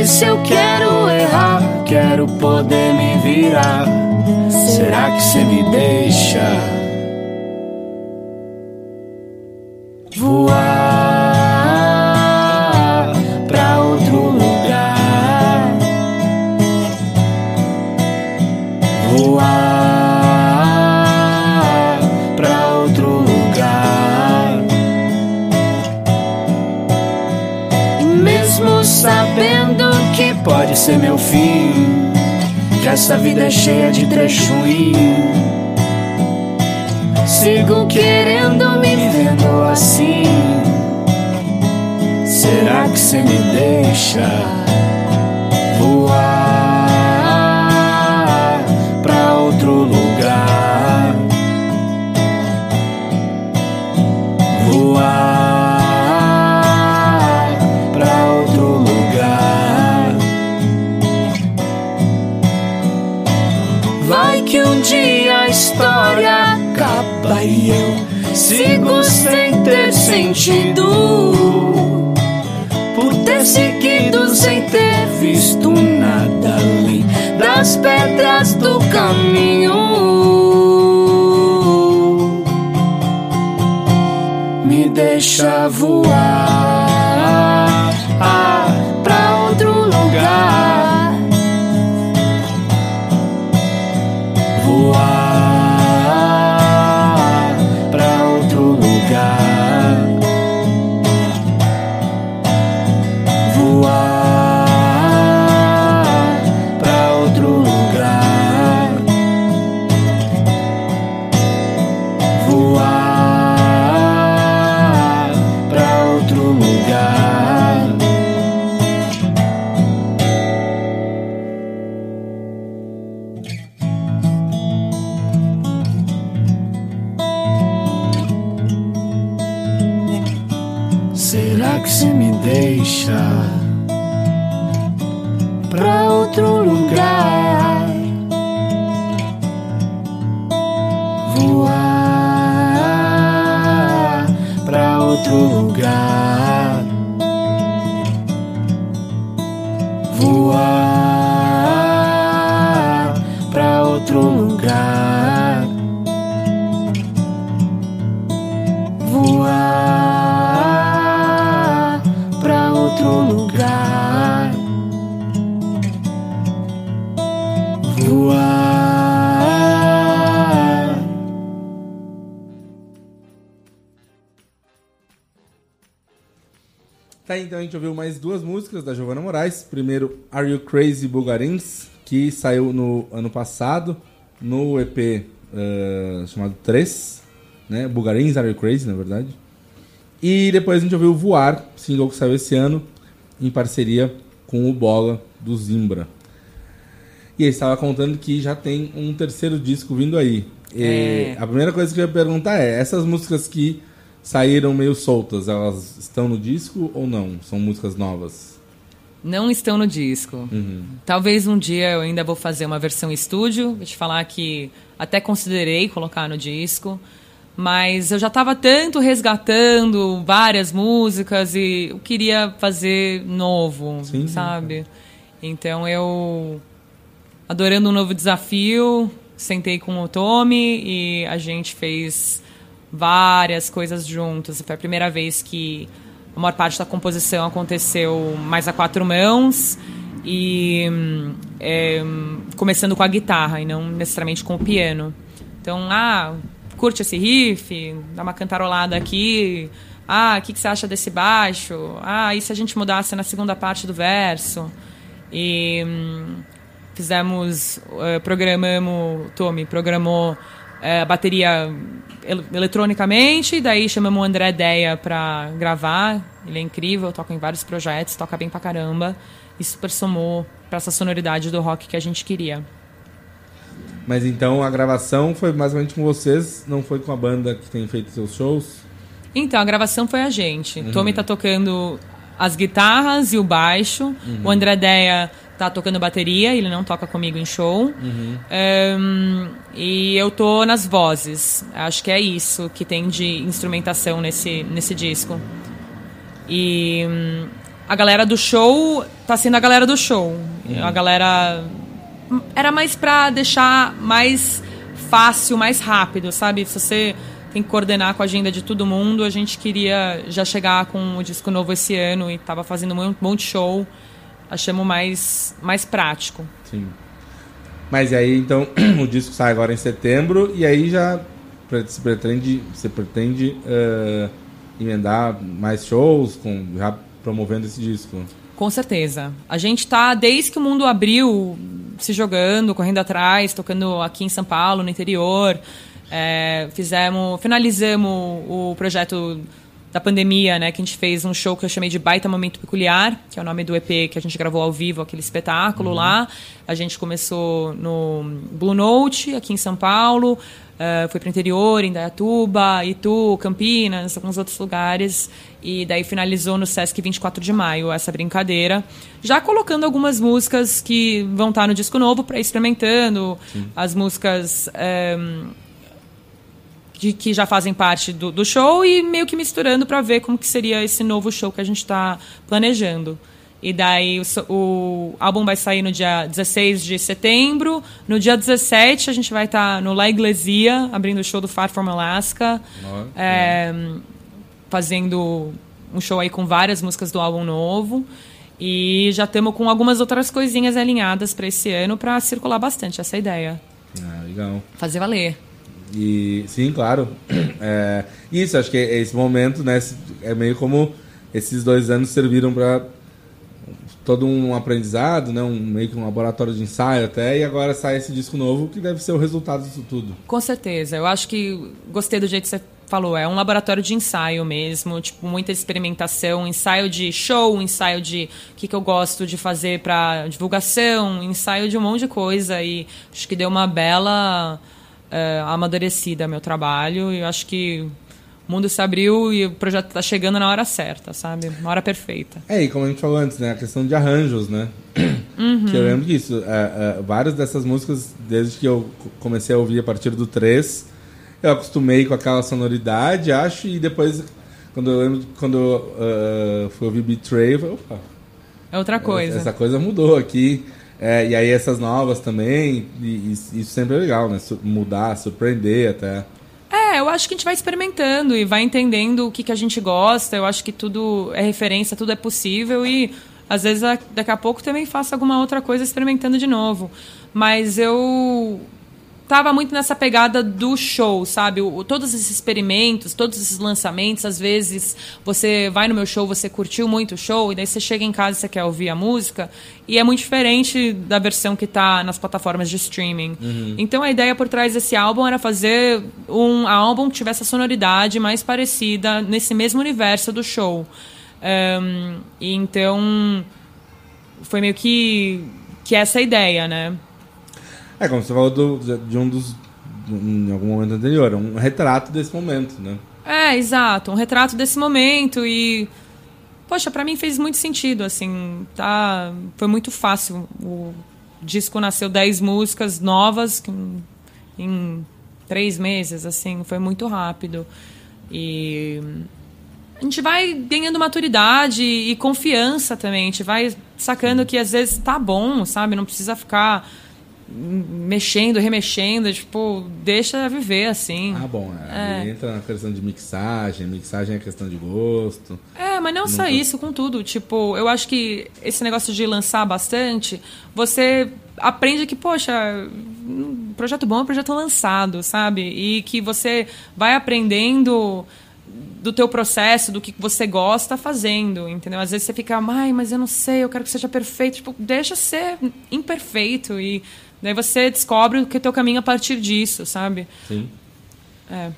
se eu quero errar, quero poder me virar. Será que você me deixa? Essa vida é cheia de trecho ruim Sigo querendo me vendo assim Será que você me deixa? sentido por ter seguido sem ter visto nada além das pedras do caminho. Me deixa voar ah, pra outro lugar. Gente ouviu mais duas músicas da Giovanna Moraes. Primeiro, Are You Crazy Bulgarins, que saiu no ano passado no EP eh, chamado 3, né? Bulgarins Are You Crazy, na verdade. E depois a gente ouviu Voar, single que saiu esse ano, em parceria com o Bola do Zimbra. E ele estava contando que já tem um terceiro disco vindo aí. É. A primeira coisa que eu ia perguntar é: essas músicas que saíram meio soltas, elas estão no disco ou não? São músicas novas? Não estão no disco. Talvez um dia eu ainda vou fazer uma versão estúdio. Vou te falar que até considerei colocar no disco. Mas eu já estava tanto resgatando várias músicas e eu queria fazer novo, Sim. sabe? Então eu, adorando um novo desafio, sentei com o Tommy e a gente fez várias coisas juntos. Foi a primeira vez que a maior parte da composição aconteceu mais a quatro mãos e hum, é, hum, começando com a guitarra e não necessariamente com o piano. Então, ah, curte esse riff, dá uma cantarolada aqui. Ah, o que, que você acha desse baixo? Ah, e se a gente mudasse na segunda parte do verso? E hum, fizemos, eh, programamos, Tommy programou a bateria el- eletronicamente, daí chamamos o André Deia para gravar. Ele é incrível, toca em vários projetos, toca bem pra caramba. E super somou pra essa sonoridade do rock que a gente queria. Mas então a gravação foi basicamente com vocês, não foi com a banda que tem feito seus shows? Então, a gravação foi a gente. Tommy tá tocando as guitarras e o baixo. O André Deia tá tocando bateria, ele não toca comigo em show. Ahn, e eu tô nas vozes. Acho que é isso que tem de instrumentação nesse, nesse disco. E hum, a galera do show tá sendo a galera do show. A galera. Era mais pra deixar mais fácil, mais rápido, sabe? Se você tem que coordenar com a agenda de todo mundo, a gente queria já chegar com o disco novo esse ano e tava fazendo um monte de show. Achamos mais, mais prático. Sim. Mas aí então o disco sai agora em setembro e aí já se pretende, você pretende eh, emendar mais shows com já promovendo esse disco? Com certeza. A gente tá, desde que o mundo abriu, se jogando, correndo atrás, tocando aqui em São Paulo, no interior. É, fizemos, finalizamos o projeto da pandemia, né? Que a gente fez um show que eu chamei de Baita Momento Peculiar, que é o nome do EP que a gente gravou ao vivo, aquele espetáculo lá. A gente começou no Blue Note, aqui em São Paulo. eh, foi para o interior, em Dayatuba, Itu, Campinas, alguns outros lugares. E daí finalizou no Sesc 24 de maio essa brincadeira. Já colocando algumas músicas que vão estar no disco novo para ir experimentando. As músicas eh, de, que já fazem parte do, do show e meio que misturando para ver como que seria esse novo show que a gente está planejando. E daí o, o álbum vai sair no dia 16 de setembro. No dia 17 a gente vai estar no La Iglesia, abrindo o show do Far From Alaska. É, fazendo um show aí com várias músicas do álbum novo. E já estamos com algumas outras coisinhas alinhadas para esse ano para circular bastante essa ideia. Ah, legal. Fazer valer. E sim, claro. É, isso, acho que esse momento, né, é meio como esses dois anos serviram para todo um aprendizado, né, um meio que um laboratório de ensaio até, e agora sai esse disco novo que deve ser o resultado disso tudo. Com certeza. Eu acho que gostei do jeito que você falou. É um laboratório de ensaio mesmo, tipo, muita experimentação, ensaio de show, ensaio de o que, que eu gosto de fazer para divulgação, ensaio de um monte de coisa. E acho que deu uma bela eh, amadurecida meu trabalho. E eu acho que o mundo se abriu e o projeto tá chegando na hora certa, sabe? Na hora perfeita. É, e como a gente falou antes, né? A questão de arranjos, né? Que eu lembro disso. É, é, várias dessas músicas, desde que eu co- comecei a ouvir a partir do 3, eu acostumei com aquela sonoridade, acho, e depois, quando eu lembro, quando eu uh, fui ouvir Betray, eu falei, opa, É outra coisa. essa coisa mudou aqui. É, e aí essas novas também, e, e isso sempre é legal, né? Mudar, surpreender até. É, eu acho que a gente vai experimentando e vai entendendo o que, que a gente gosta. Eu acho que tudo é referência, tudo é possível e às vezes daqui a pouco também faço alguma outra coisa experimentando de novo. Mas eu tava muito nessa pegada do show, sabe? O, todos esses experimentos, todos esses lançamentos, às vezes você vai no meu show, você curtiu muito o show, e daí você chega em casa e você quer ouvir a música, e é muito diferente da versão que tá nas plataformas de streaming. Então a ideia por trás desse álbum era fazer um álbum que tivesse a sonoridade mais parecida nesse mesmo universo do show. Ahn, e então foi meio que, que essa a ideia, né? É, como você falou do- de, um dos. Em algum momento anterior, um retrato desse momento, né? É, exato, um retrato desse momento e poxa, pra mim fez muito sentido, assim, tá, foi muito fácil. O disco nasceu 10 músicas novas em três meses, assim, foi muito rápido. E a gente vai ganhando maturidade e confiança também. A gente vai sacando que às vezes tá bom, sabe? Não precisa ficar mexendo, remexendo, tipo, deixa viver assim. Ah, bom. é, Aí entra na questão de mixagem, mixagem é questão de gosto. É, mas não só isso, com tudo. Tipo, eu acho que esse negócio de lançar bastante, você aprende que, poxa, projeto bom é um projeto lançado, sabe? E que você vai aprendendo do teu processo, do que você gosta fazendo, entendeu? Às vezes você fica, ai, mas eu não sei, eu quero que seja perfeito. Tipo, deixa ser imperfeito e daí você descobre o que é teu caminho a partir disso, sabe? Sim. É.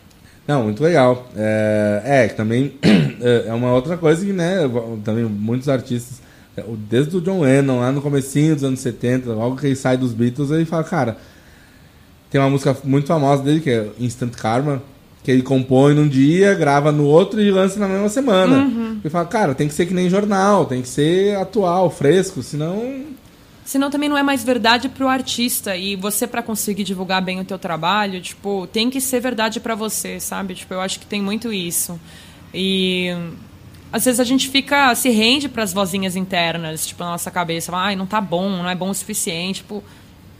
Não, muito legal. É, é, que também é uma outra coisa que, né, também muitos artistas, é, o- desde o John Lennon, lá no comecinho dos anos 70, logo que ele sai dos Beatles, ele fala, cara, tem uma música muito famosa dele, que é Instant Karma, que ele compõe num dia, grava no outro e lança na mesma semana. Ele fala, cara, tem que ser que nem jornal, tem que ser atual, fresco, senão... Senão também não é mais verdade pro artista. E você, pra conseguir divulgar bem o teu trabalho, tipo, tem que ser verdade pra você, sabe? Tipo, eu acho que tem muito isso. E às vezes a gente fica, se rende pras vozinhas internas, tipo, na nossa cabeça. Ai, não tá bom, não é bom o suficiente. Tipo,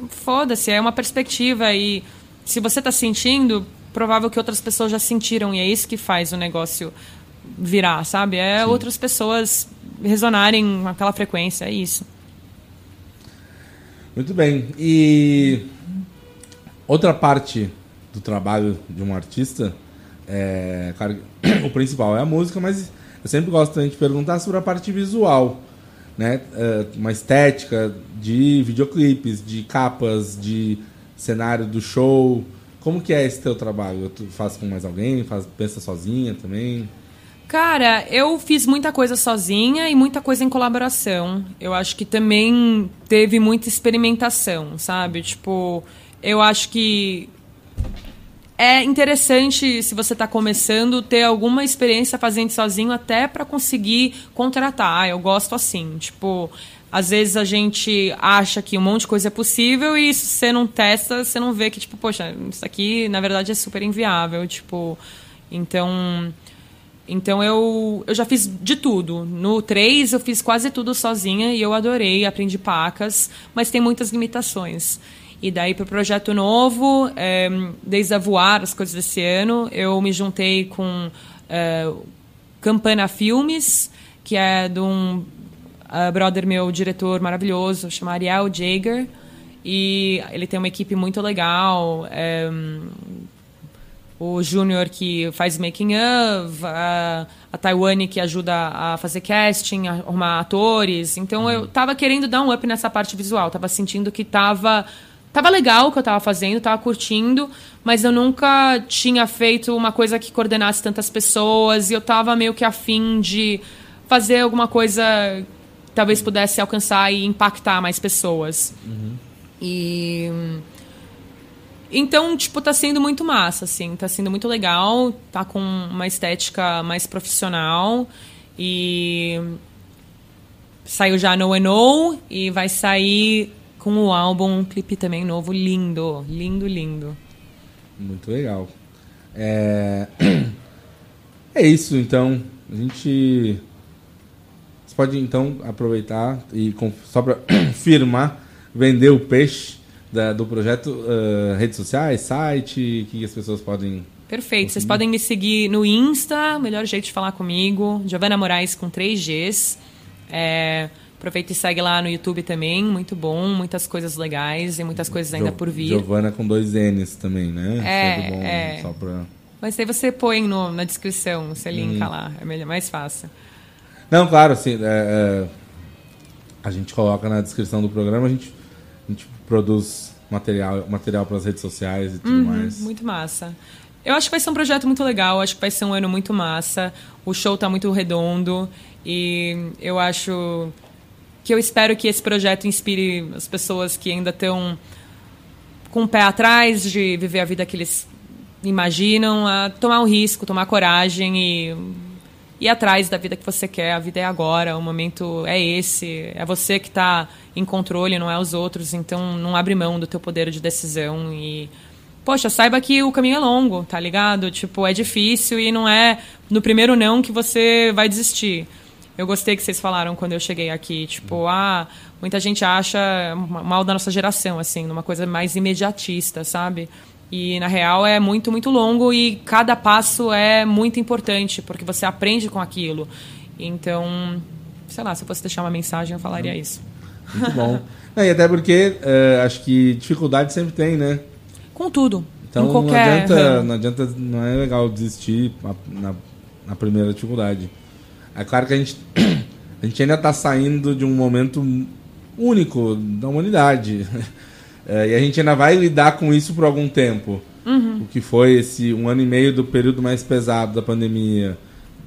foda-se, é uma perspectiva. E se você tá sentindo, provável que outras pessoas já sentiram. E é isso que faz o negócio virar, sabe? É outras pessoas resonarem com aquela frequência, é isso. Muito bem. E outra parte do trabalho de um artista, é, claro, o principal é a música, mas eu sempre gosto de perguntar sobre a parte visual, né? É, uma estética de videoclipes, de capas, de cenário do show. Como que é esse teu trabalho? Tu faz com mais alguém? Faz, pensa sozinha também? Cara, eu fiz muita coisa sozinha e muita coisa em colaboração. Eu acho que também teve muita experimentação, sabe? Tipo, eu acho que é interessante se você está começando ter alguma experiência fazendo sozinho até para conseguir contratar. Ah, eu gosto assim, tipo, às vezes a gente acha que um monte de coisa é possível e se você não testa, você não vê que tipo, poxa, isso aqui na verdade é super inviável, tipo, então então eu, eu já fiz de tudo. No 3 eu fiz quase tudo sozinha e eu adorei, aprendi pacas, mas tem muitas limitações. E daí para o projeto novo, é, desde a voar as coisas desse ano, eu me juntei com é, Campana Filmes, que é de um uh, brother meu, diretor maravilhoso, chama Ariel Jager. E ele tem uma equipe muito legal. É, o Júnior que faz making of, a, a Taiwane que ajuda a fazer casting, a arrumar atores. Então eu tava querendo dar um up nessa parte visual, tava sentindo que tava tava legal o que eu tava fazendo, tava curtindo, mas eu nunca tinha feito uma coisa que coordenasse tantas pessoas e eu tava meio que afim de fazer alguma coisa que talvez pudesse alcançar e impactar mais pessoas. E Então, tipo, tá sendo muito massa, assim. Tá sendo muito legal. Tá com uma estética mais profissional. E saiu já No and No e vai sair com o álbum, um clipe também novo, lindo, lindo, lindo. Muito legal. É, é isso, então. A gente. Você pode então aproveitar e só para firmar, vender o peixe da- do projeto, ah, redes sociais, site, que as pessoas podem. Perfeito. Vocês podem me seguir no Insta, melhor jeito de falar comigo. Giovana Moraes com 3 Gs. É, aproveita e segue lá no YouTube também. Muito bom, muitas coisas legais e muitas coisas ainda Jo- por vir. Giovana com dois N's também, né? É, Sempre bom, é. Só pra... Mas aí você põe no- na descrição, você linka Hum. lá. É melhor, mais fácil. Não, claro, assim, é, é, a gente coloca na descrição do programa, a gente, a gente produz material, material para as redes sociais e tudo mais. Uhum, Muito massa. Eu acho que vai ser um projeto muito legal, acho que vai ser um ano muito massa. O show tá muito redondo e eu acho que eu espero que esse projeto inspire as pessoas que ainda estão com o pé atrás de viver a vida que eles imaginam, a tomar um risco, tomar coragem e ir atrás da vida que você quer. A vida é agora, o momento é esse. É você que está em controle, não é os outros. Então, não abre mão do teu poder de decisão e poxa, saiba que o caminho é longo, tá ligado? Tipo, é difícil e não é no primeiro não que você vai desistir. Eu gostei que vocês falaram quando eu cheguei aqui, tipo, ah, muita gente acha mal da nossa geração, assim, numa coisa mais imediatista, sabe? E na real é muito, muito longo e cada passo é muito importante, porque você aprende com aquilo. Então, sei lá, se eu fosse deixar uma mensagem, eu falaria isso. Muito bom. Não, e até porque é, acho que dificuldade sempre tem, né? Com tudo. Então não adianta, não adianta, não é legal desistir na, na, primeira dificuldade. É claro que a gente, a gente ainda está saindo de um momento único da humanidade. É, e a gente ainda vai lidar com isso por algum tempo. Uhum. O que foi esse um ano e meio do período mais pesado da pandemia.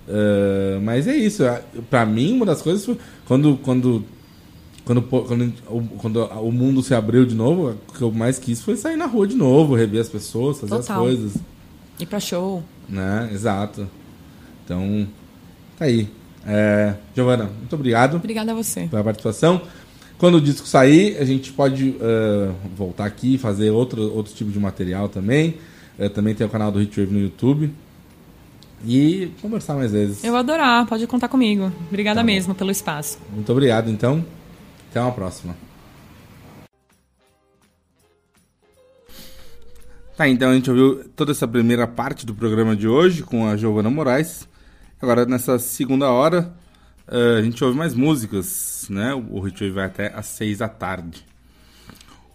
É, mas é isso. Para mim, uma das coisas foi quando, quando quando, quando, o- quando o mundo se abriu de novo, o que eu mais quis foi sair na rua de novo, rever as pessoas, fazer Total. as coisas. Ir pra show. Né? Exato. Então, tá aí. É, Giovana, muito obrigado Obrigada a você. pela participação. Quando o disco sair, a gente pode eh, voltar aqui e fazer outro, outro tipo de material também. Eh, também tem o canal do Hitwave no YouTube. E conversar mais vezes. Eu vou adorar, pode contar comigo. Obrigada Tá mesmo pelo espaço. Muito obrigado, então. Até uma próxima. Tá, então a gente ouviu toda essa primeira parte do programa de hoje com a Giovana Moraes. Agora, nessa segunda hora, eh, a gente ouve mais músicas, né? O Hitwave vai até às seis da tarde.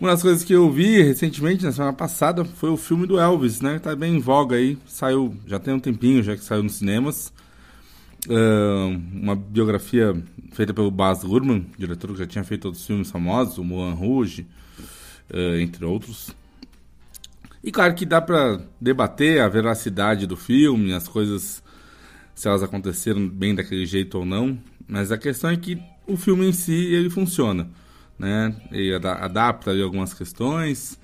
Uma das coisas que eu vi recentemente, na semana passada, foi o filme do Elvis, né? Tá bem em voga aí. Saiu, já tem um tempinho já que saiu nos cinemas. Ah, uma biografia feita pelo Baz Luhrmann, diretor que já tinha feito outros filmes famosos, o Moulin Rouge, ah, entre outros. E claro que dá pra debater a veracidade do filme, as coisas, se elas aconteceram bem daquele jeito ou não, mas a questão é que o filme em si, ele funciona, né? Ele ada- adapta ali algumas questões,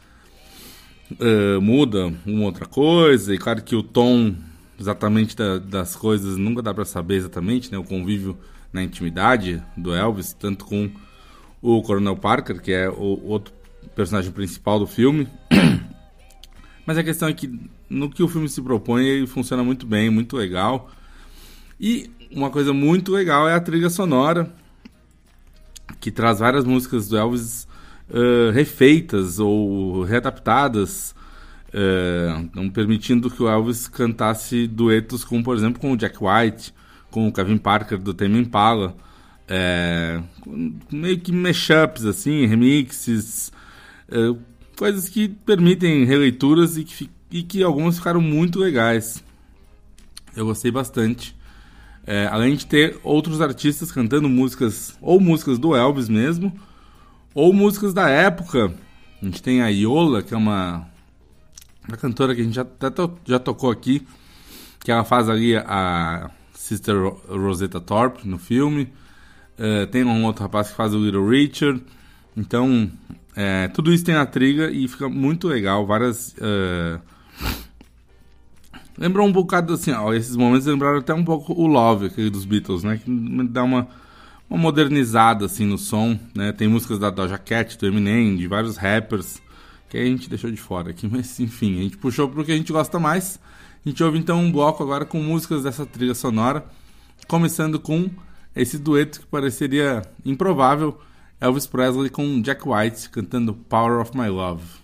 ah, muda uma outra coisa, e claro que o tom exatamente da- das coisas nunca dá pra saber exatamente, né? O convívio na intimidade do Elvis, tanto com o Coronel Parker, que é o outro personagem principal do filme. Mas a questão é que no que o filme se propõe, ele funciona muito bem, muito legal. E uma coisa muito legal é a trilha sonora, que traz várias músicas do Elvis eh, refeitas ou readaptadas, não permitindo que o Elvis cantasse duetos com, por exemplo, com o Jack White, com o Kevin Parker do Tame Impala, com meio que mashups assim, remixes, eh, coisas que permitem releituras e que, e que algumas ficaram muito legais. Eu gostei bastante. É, além de ter outros artistas cantando músicas, ou músicas do Elvis mesmo, ou músicas da época. A gente tem a Iola, que é uma, uma cantora que a gente já, to- já tocou aqui, que ela faz ali a Sister Ro- Rosetta Thorpe no filme. É, tem um outro rapaz que faz o Little Richard. Então, É, tudo isso tem na trilha e fica muito legal. Várias. Uh... Lembrou um bocado assim, ó, esses momentos lembraram até um pouco o Love, aquele dos Beatles, né? Que dá uma, uma modernizada assim no som, né? Tem músicas da Doja Cat, do Eminem, de vários rappers, que a gente deixou de fora aqui, mas enfim, a gente puxou pro que a gente gosta mais. A gente ouve então um bloco agora com músicas dessa trilha sonora, começando com esse dueto que pareceria improvável, Elvis Presley com Jack White cantando Power of My Love.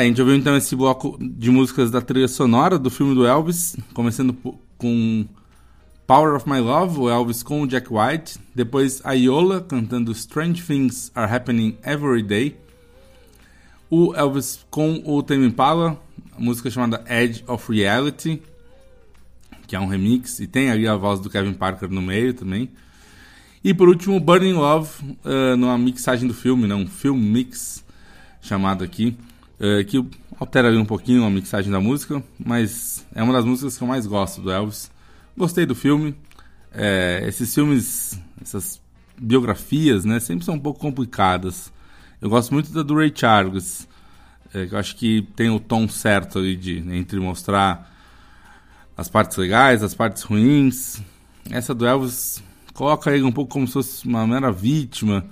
Tá, a gente ouviu então esse bloco de músicas da trilha sonora do filme do Elvis, começando com Power of My Love, o Elvis com o Jack White, depois a Iola cantando Strange Things Are Happening Every Day, o Elvis com o Tame Impala, a música chamada Edge of Reality, que é um remix, e tem ali a voz do Kevin Parker no meio também. E por último, Burning Love, uh, numa mixagem do filme, né, um film mix chamado aqui, uh, que altera ali um pouquinho a mixagem da música, mas é uma das músicas que eu mais gosto do Elvis. Gostei do filme. É, esses filmes, essas biografias, né, sempre são um pouco complicadas. Eu gosto muito da do Ray Charles, é, que eu acho que tem o tom certo ali de, né, entre mostrar as partes legais, as partes ruins. Essa do Elvis coloca ele um pouco como se fosse uma mera vítima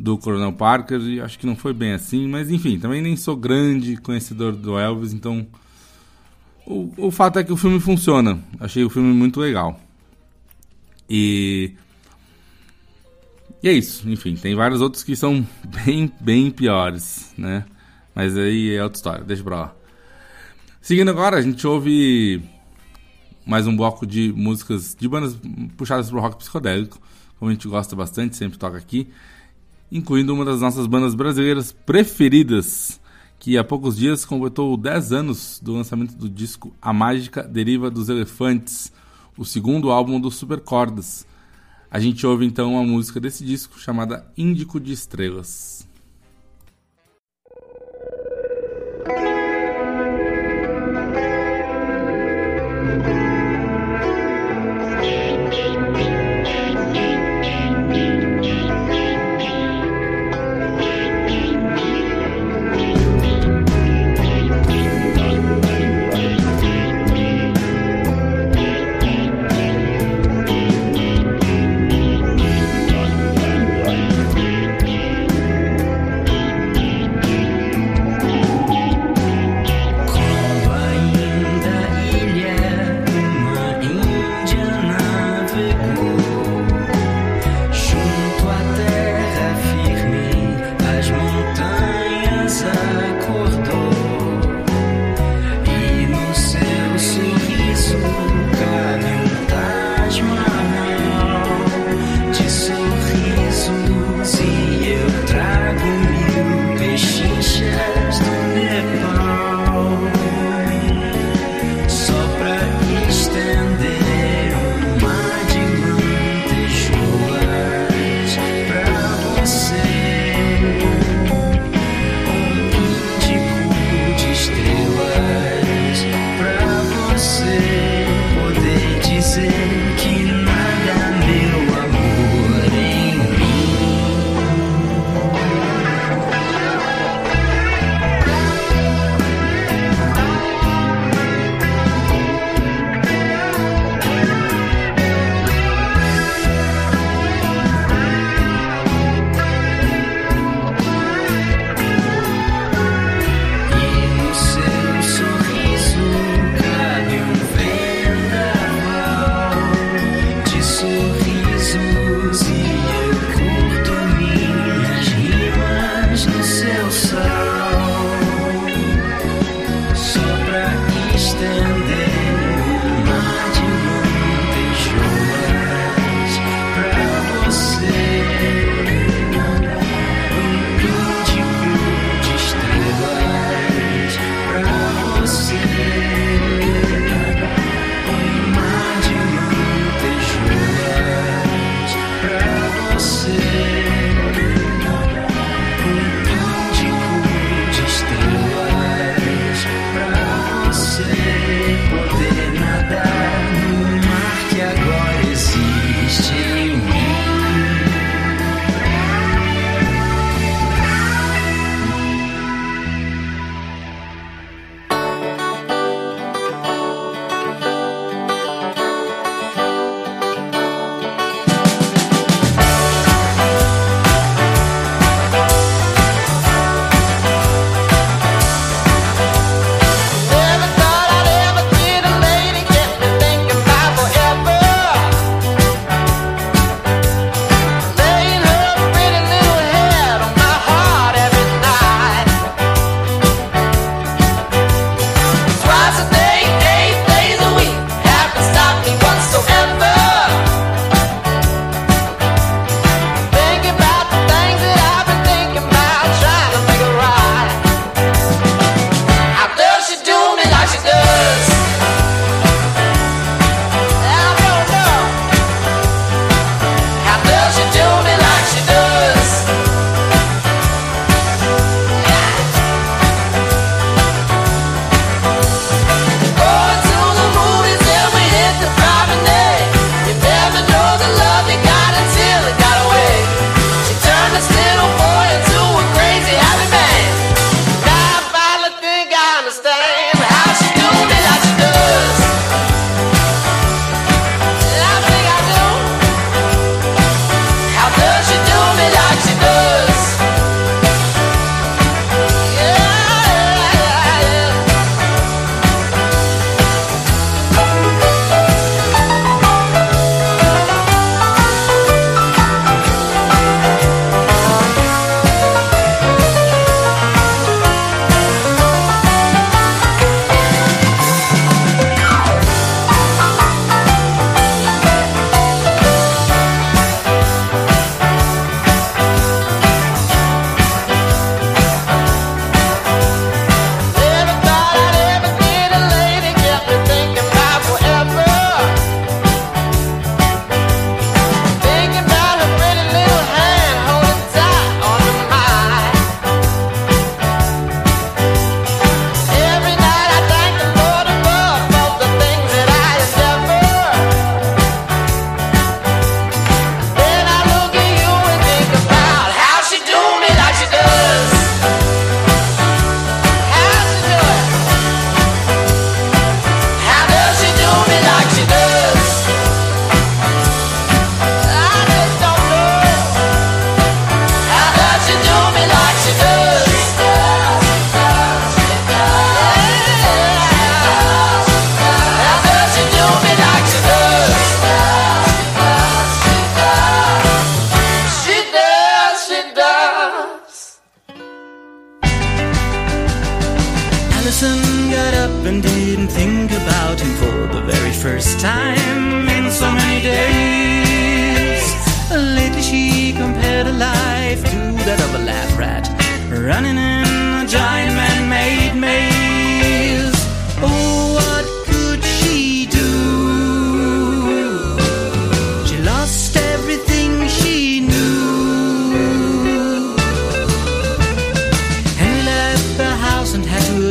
do Coronel Parker e acho que não foi bem assim, mas enfim, também nem sou grande conhecedor do Elvis, então o, o fato é que o filme funciona. Achei o filme muito legal. E e é isso, enfim, tem vários outros que são bem, bem piores, né? Mas aí é outra história, deixa pra lá. Seguindo agora, a gente ouve mais um bloco de músicas de bandas puxadas pro rock psicodélico, como a gente gosta bastante, sempre toca aqui, incluindo uma das nossas bandas brasileiras preferidas, que há poucos dias completou 10 anos do lançamento do disco A Mágica Deriva dos Elefantes, o segundo álbum do Supercordas. A gente ouve então a música desse disco chamada Índico de Estrelas.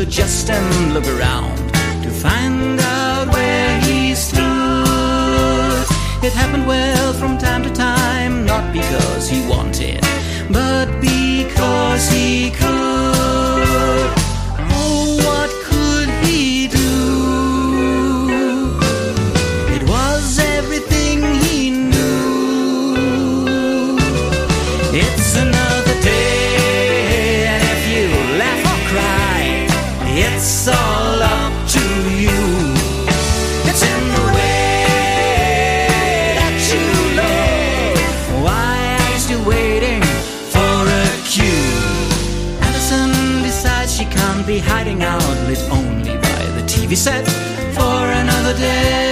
just and look around to find out where he stood. It happened well from time to time, not because he wanted, but because he set for another day.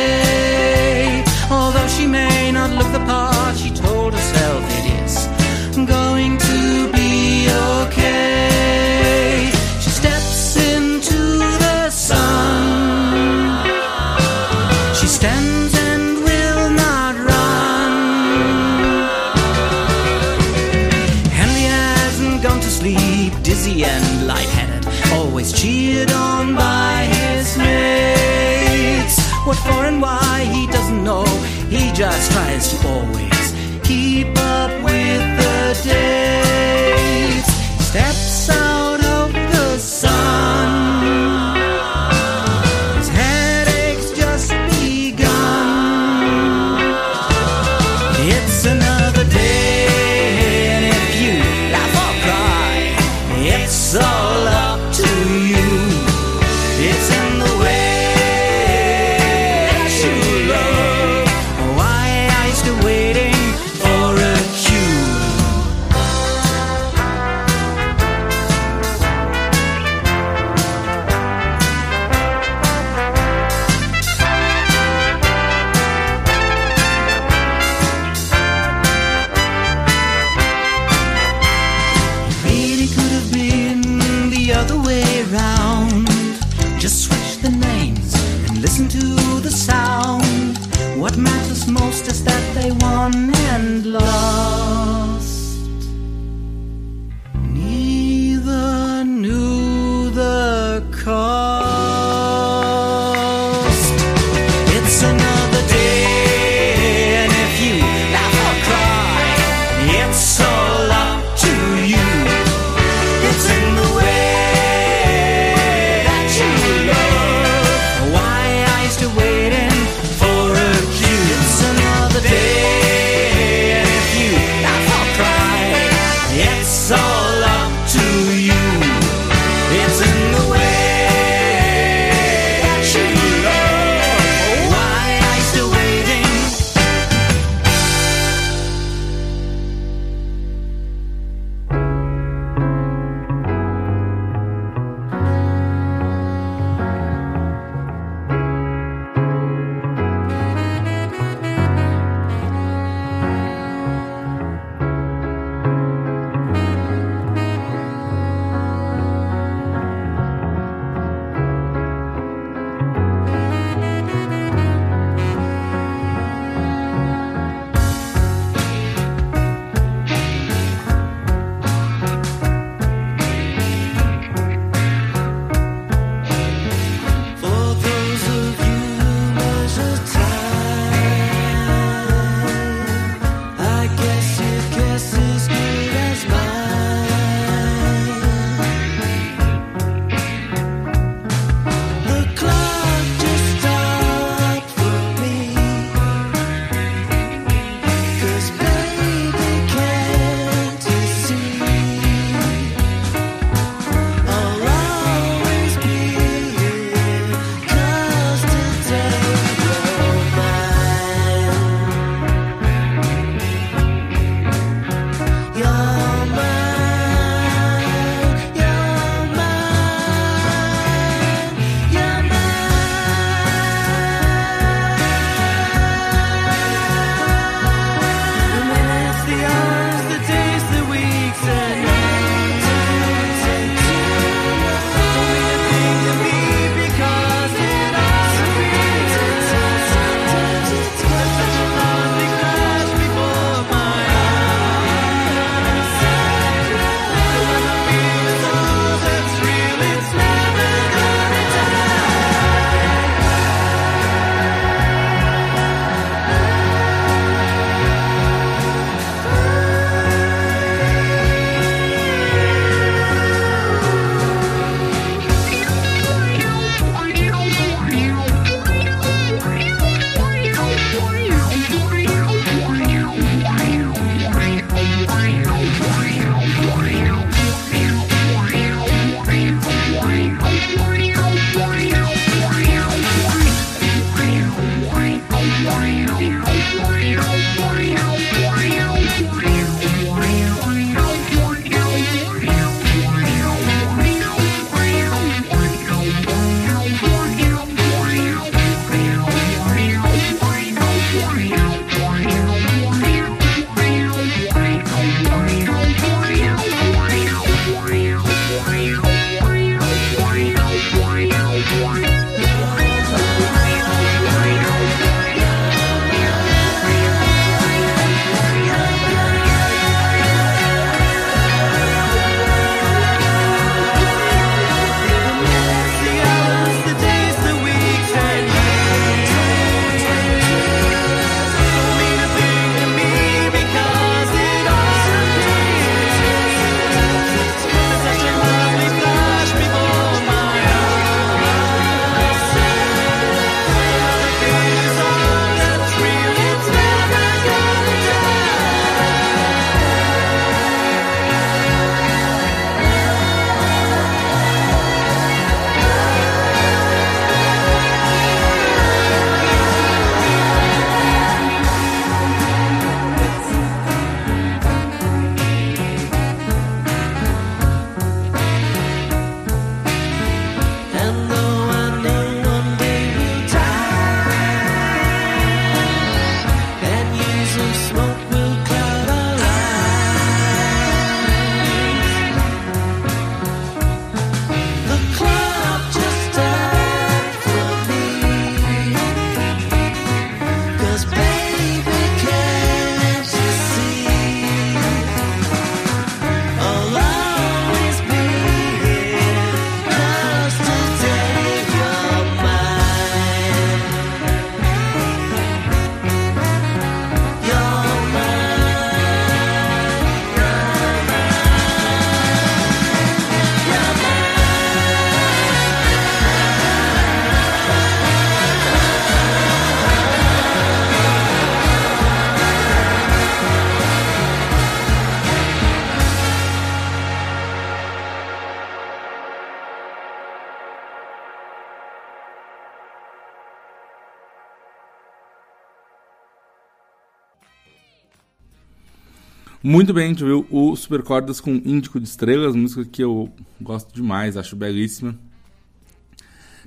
Muito bem, a gente viu o Supercordas com Índico de Estrelas, música que eu gosto demais, acho belíssima.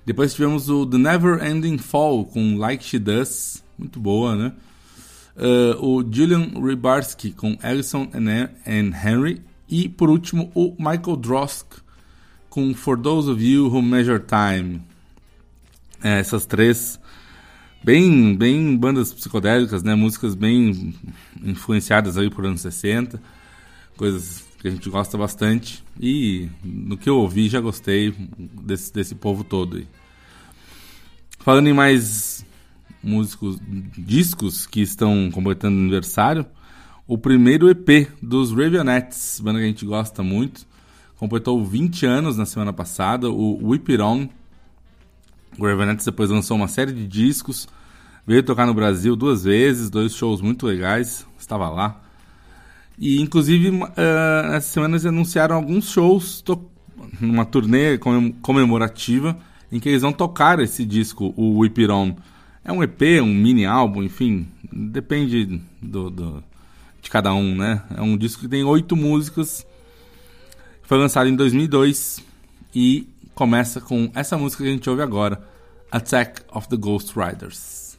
Depois tivemos o The Never Ending Fall com Like She Does, muito boa, né? Uh, o Julian Rybarski com Ellison and, and Henry. E por último, o Michael Drosk com For Those of You Who Measure Time. É, essas três bem, bem bandas psicodélicas, né? Músicas bem influenciadas aí por anos 60, coisas que a gente gosta bastante. E no que eu ouvi já gostei desse, desse povo todo aí. Falando em mais músicos, discos que estão completando aniversário, o primeiro EP dos Ravionettes, banda que a gente gosta muito, completou 20 anos na semana passada, o Whip It On. O Ravionettes depois lançou uma série de discos, veio tocar no Brasil duas vezes, dois shows muito legais, estava lá. E inclusive uh, essa semana eles anunciaram alguns shows numa turnê comemorativa em que eles vão tocar esse disco, o Whip It On. É um EP, um mini álbum, enfim, depende do, do, de cada um, né? É um disco que tem oito músicas, foi lançado em 2002 e começa com essa música que a gente ouve agora, Attack of the Ghost Riders.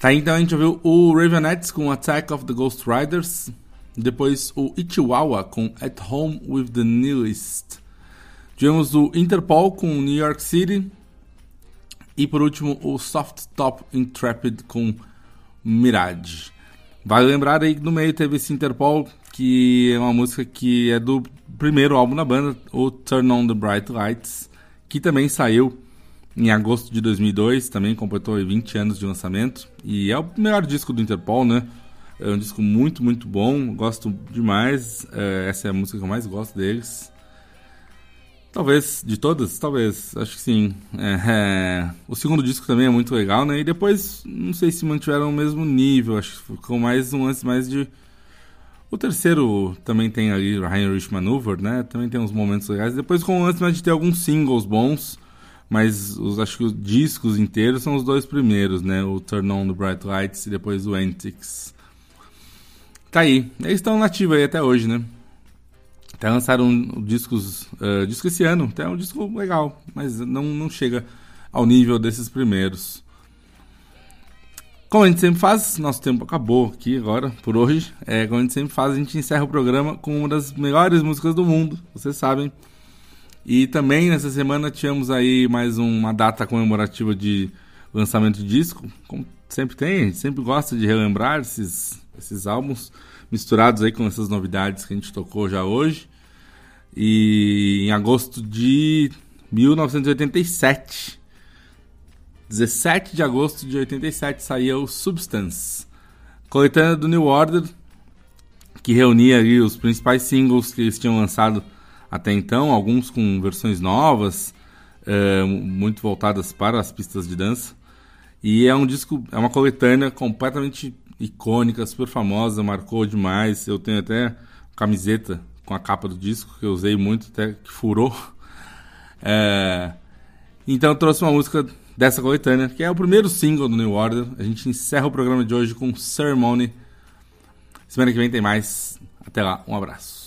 Tá então a gente ouviu o Ravenettes com Attack of the Ghost Riders. Depois o Ichiwawa com At Home with the Nihilist. Tivemos o Interpol com New York City. E por último o Soft Top Intrepid com Mirage. Vale lembrar aí que no meio teve esse Interpol, que é uma música que é do primeiro álbum da banda, o Turn On The Bright Lights, que também saiu em agosto de 2002, também completou aí 20 anos de lançamento. E é o melhor disco do Interpol, né? É um disco muito, muito bom, gosto demais. É, essa é a música que eu mais gosto deles. Talvez, de todas, talvez, acho que sim. É, é, o segundo disco também é muito legal, né? E depois, não sei se mantiveram o mesmo nível, acho que ficou mais um lance mais de. O terceiro também tem ali Heinrich Maneuver, né? Também tem uns momentos legais. Depois com o lance mais de ter alguns singles bons, mas os, acho que os discos inteiros são os dois primeiros, né? O Turn On The Bright Lights e depois o Antics. Tá aí. Eles estão nativos aí até hoje, né? Até lançaram discos, uh, esse ano, até é um disco legal, mas não, não chega ao nível desses primeiros. Como a gente sempre faz, nosso tempo acabou aqui agora, por hoje. É, como a gente sempre faz, a gente encerra o programa com uma das melhores músicas do mundo, vocês sabem. E também nessa semana tivemos aí mais uma data comemorativa de lançamento de disco, como sempre tem, a gente sempre gosta de relembrar esses, esses álbuns misturados aí com essas novidades que a gente tocou já hoje. E em agosto de 1987, 17 de agosto de 87, saía o Substance, coletânea do New Order, que reunia os principais singles que eles tinham lançado até então, alguns com versões novas, eh, muito voltadas para as pistas de dança. E é um disco, é uma coletânea completamente icônica, super famosa, marcou demais. Eu tenho até camiseta com a capa do disco que eu usei muito, até que furou. É, então eu trouxe uma música dessa coletânea, que é o primeiro single do New Order. A gente encerra o programa de hoje com Ceremony. Semana que vem tem mais. Até lá, um abraço.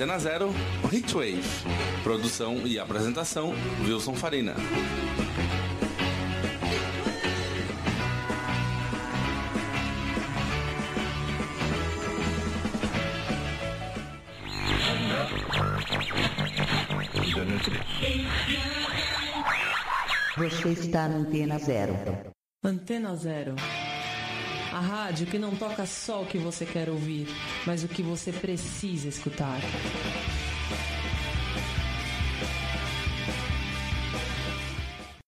Antena Zero Hitwave. Produção e apresentação Wilson Farina. Você está na Antena Zero. Antena Zero. A rádio que não toca só o que você quer ouvir, mas o que você precisa escutar.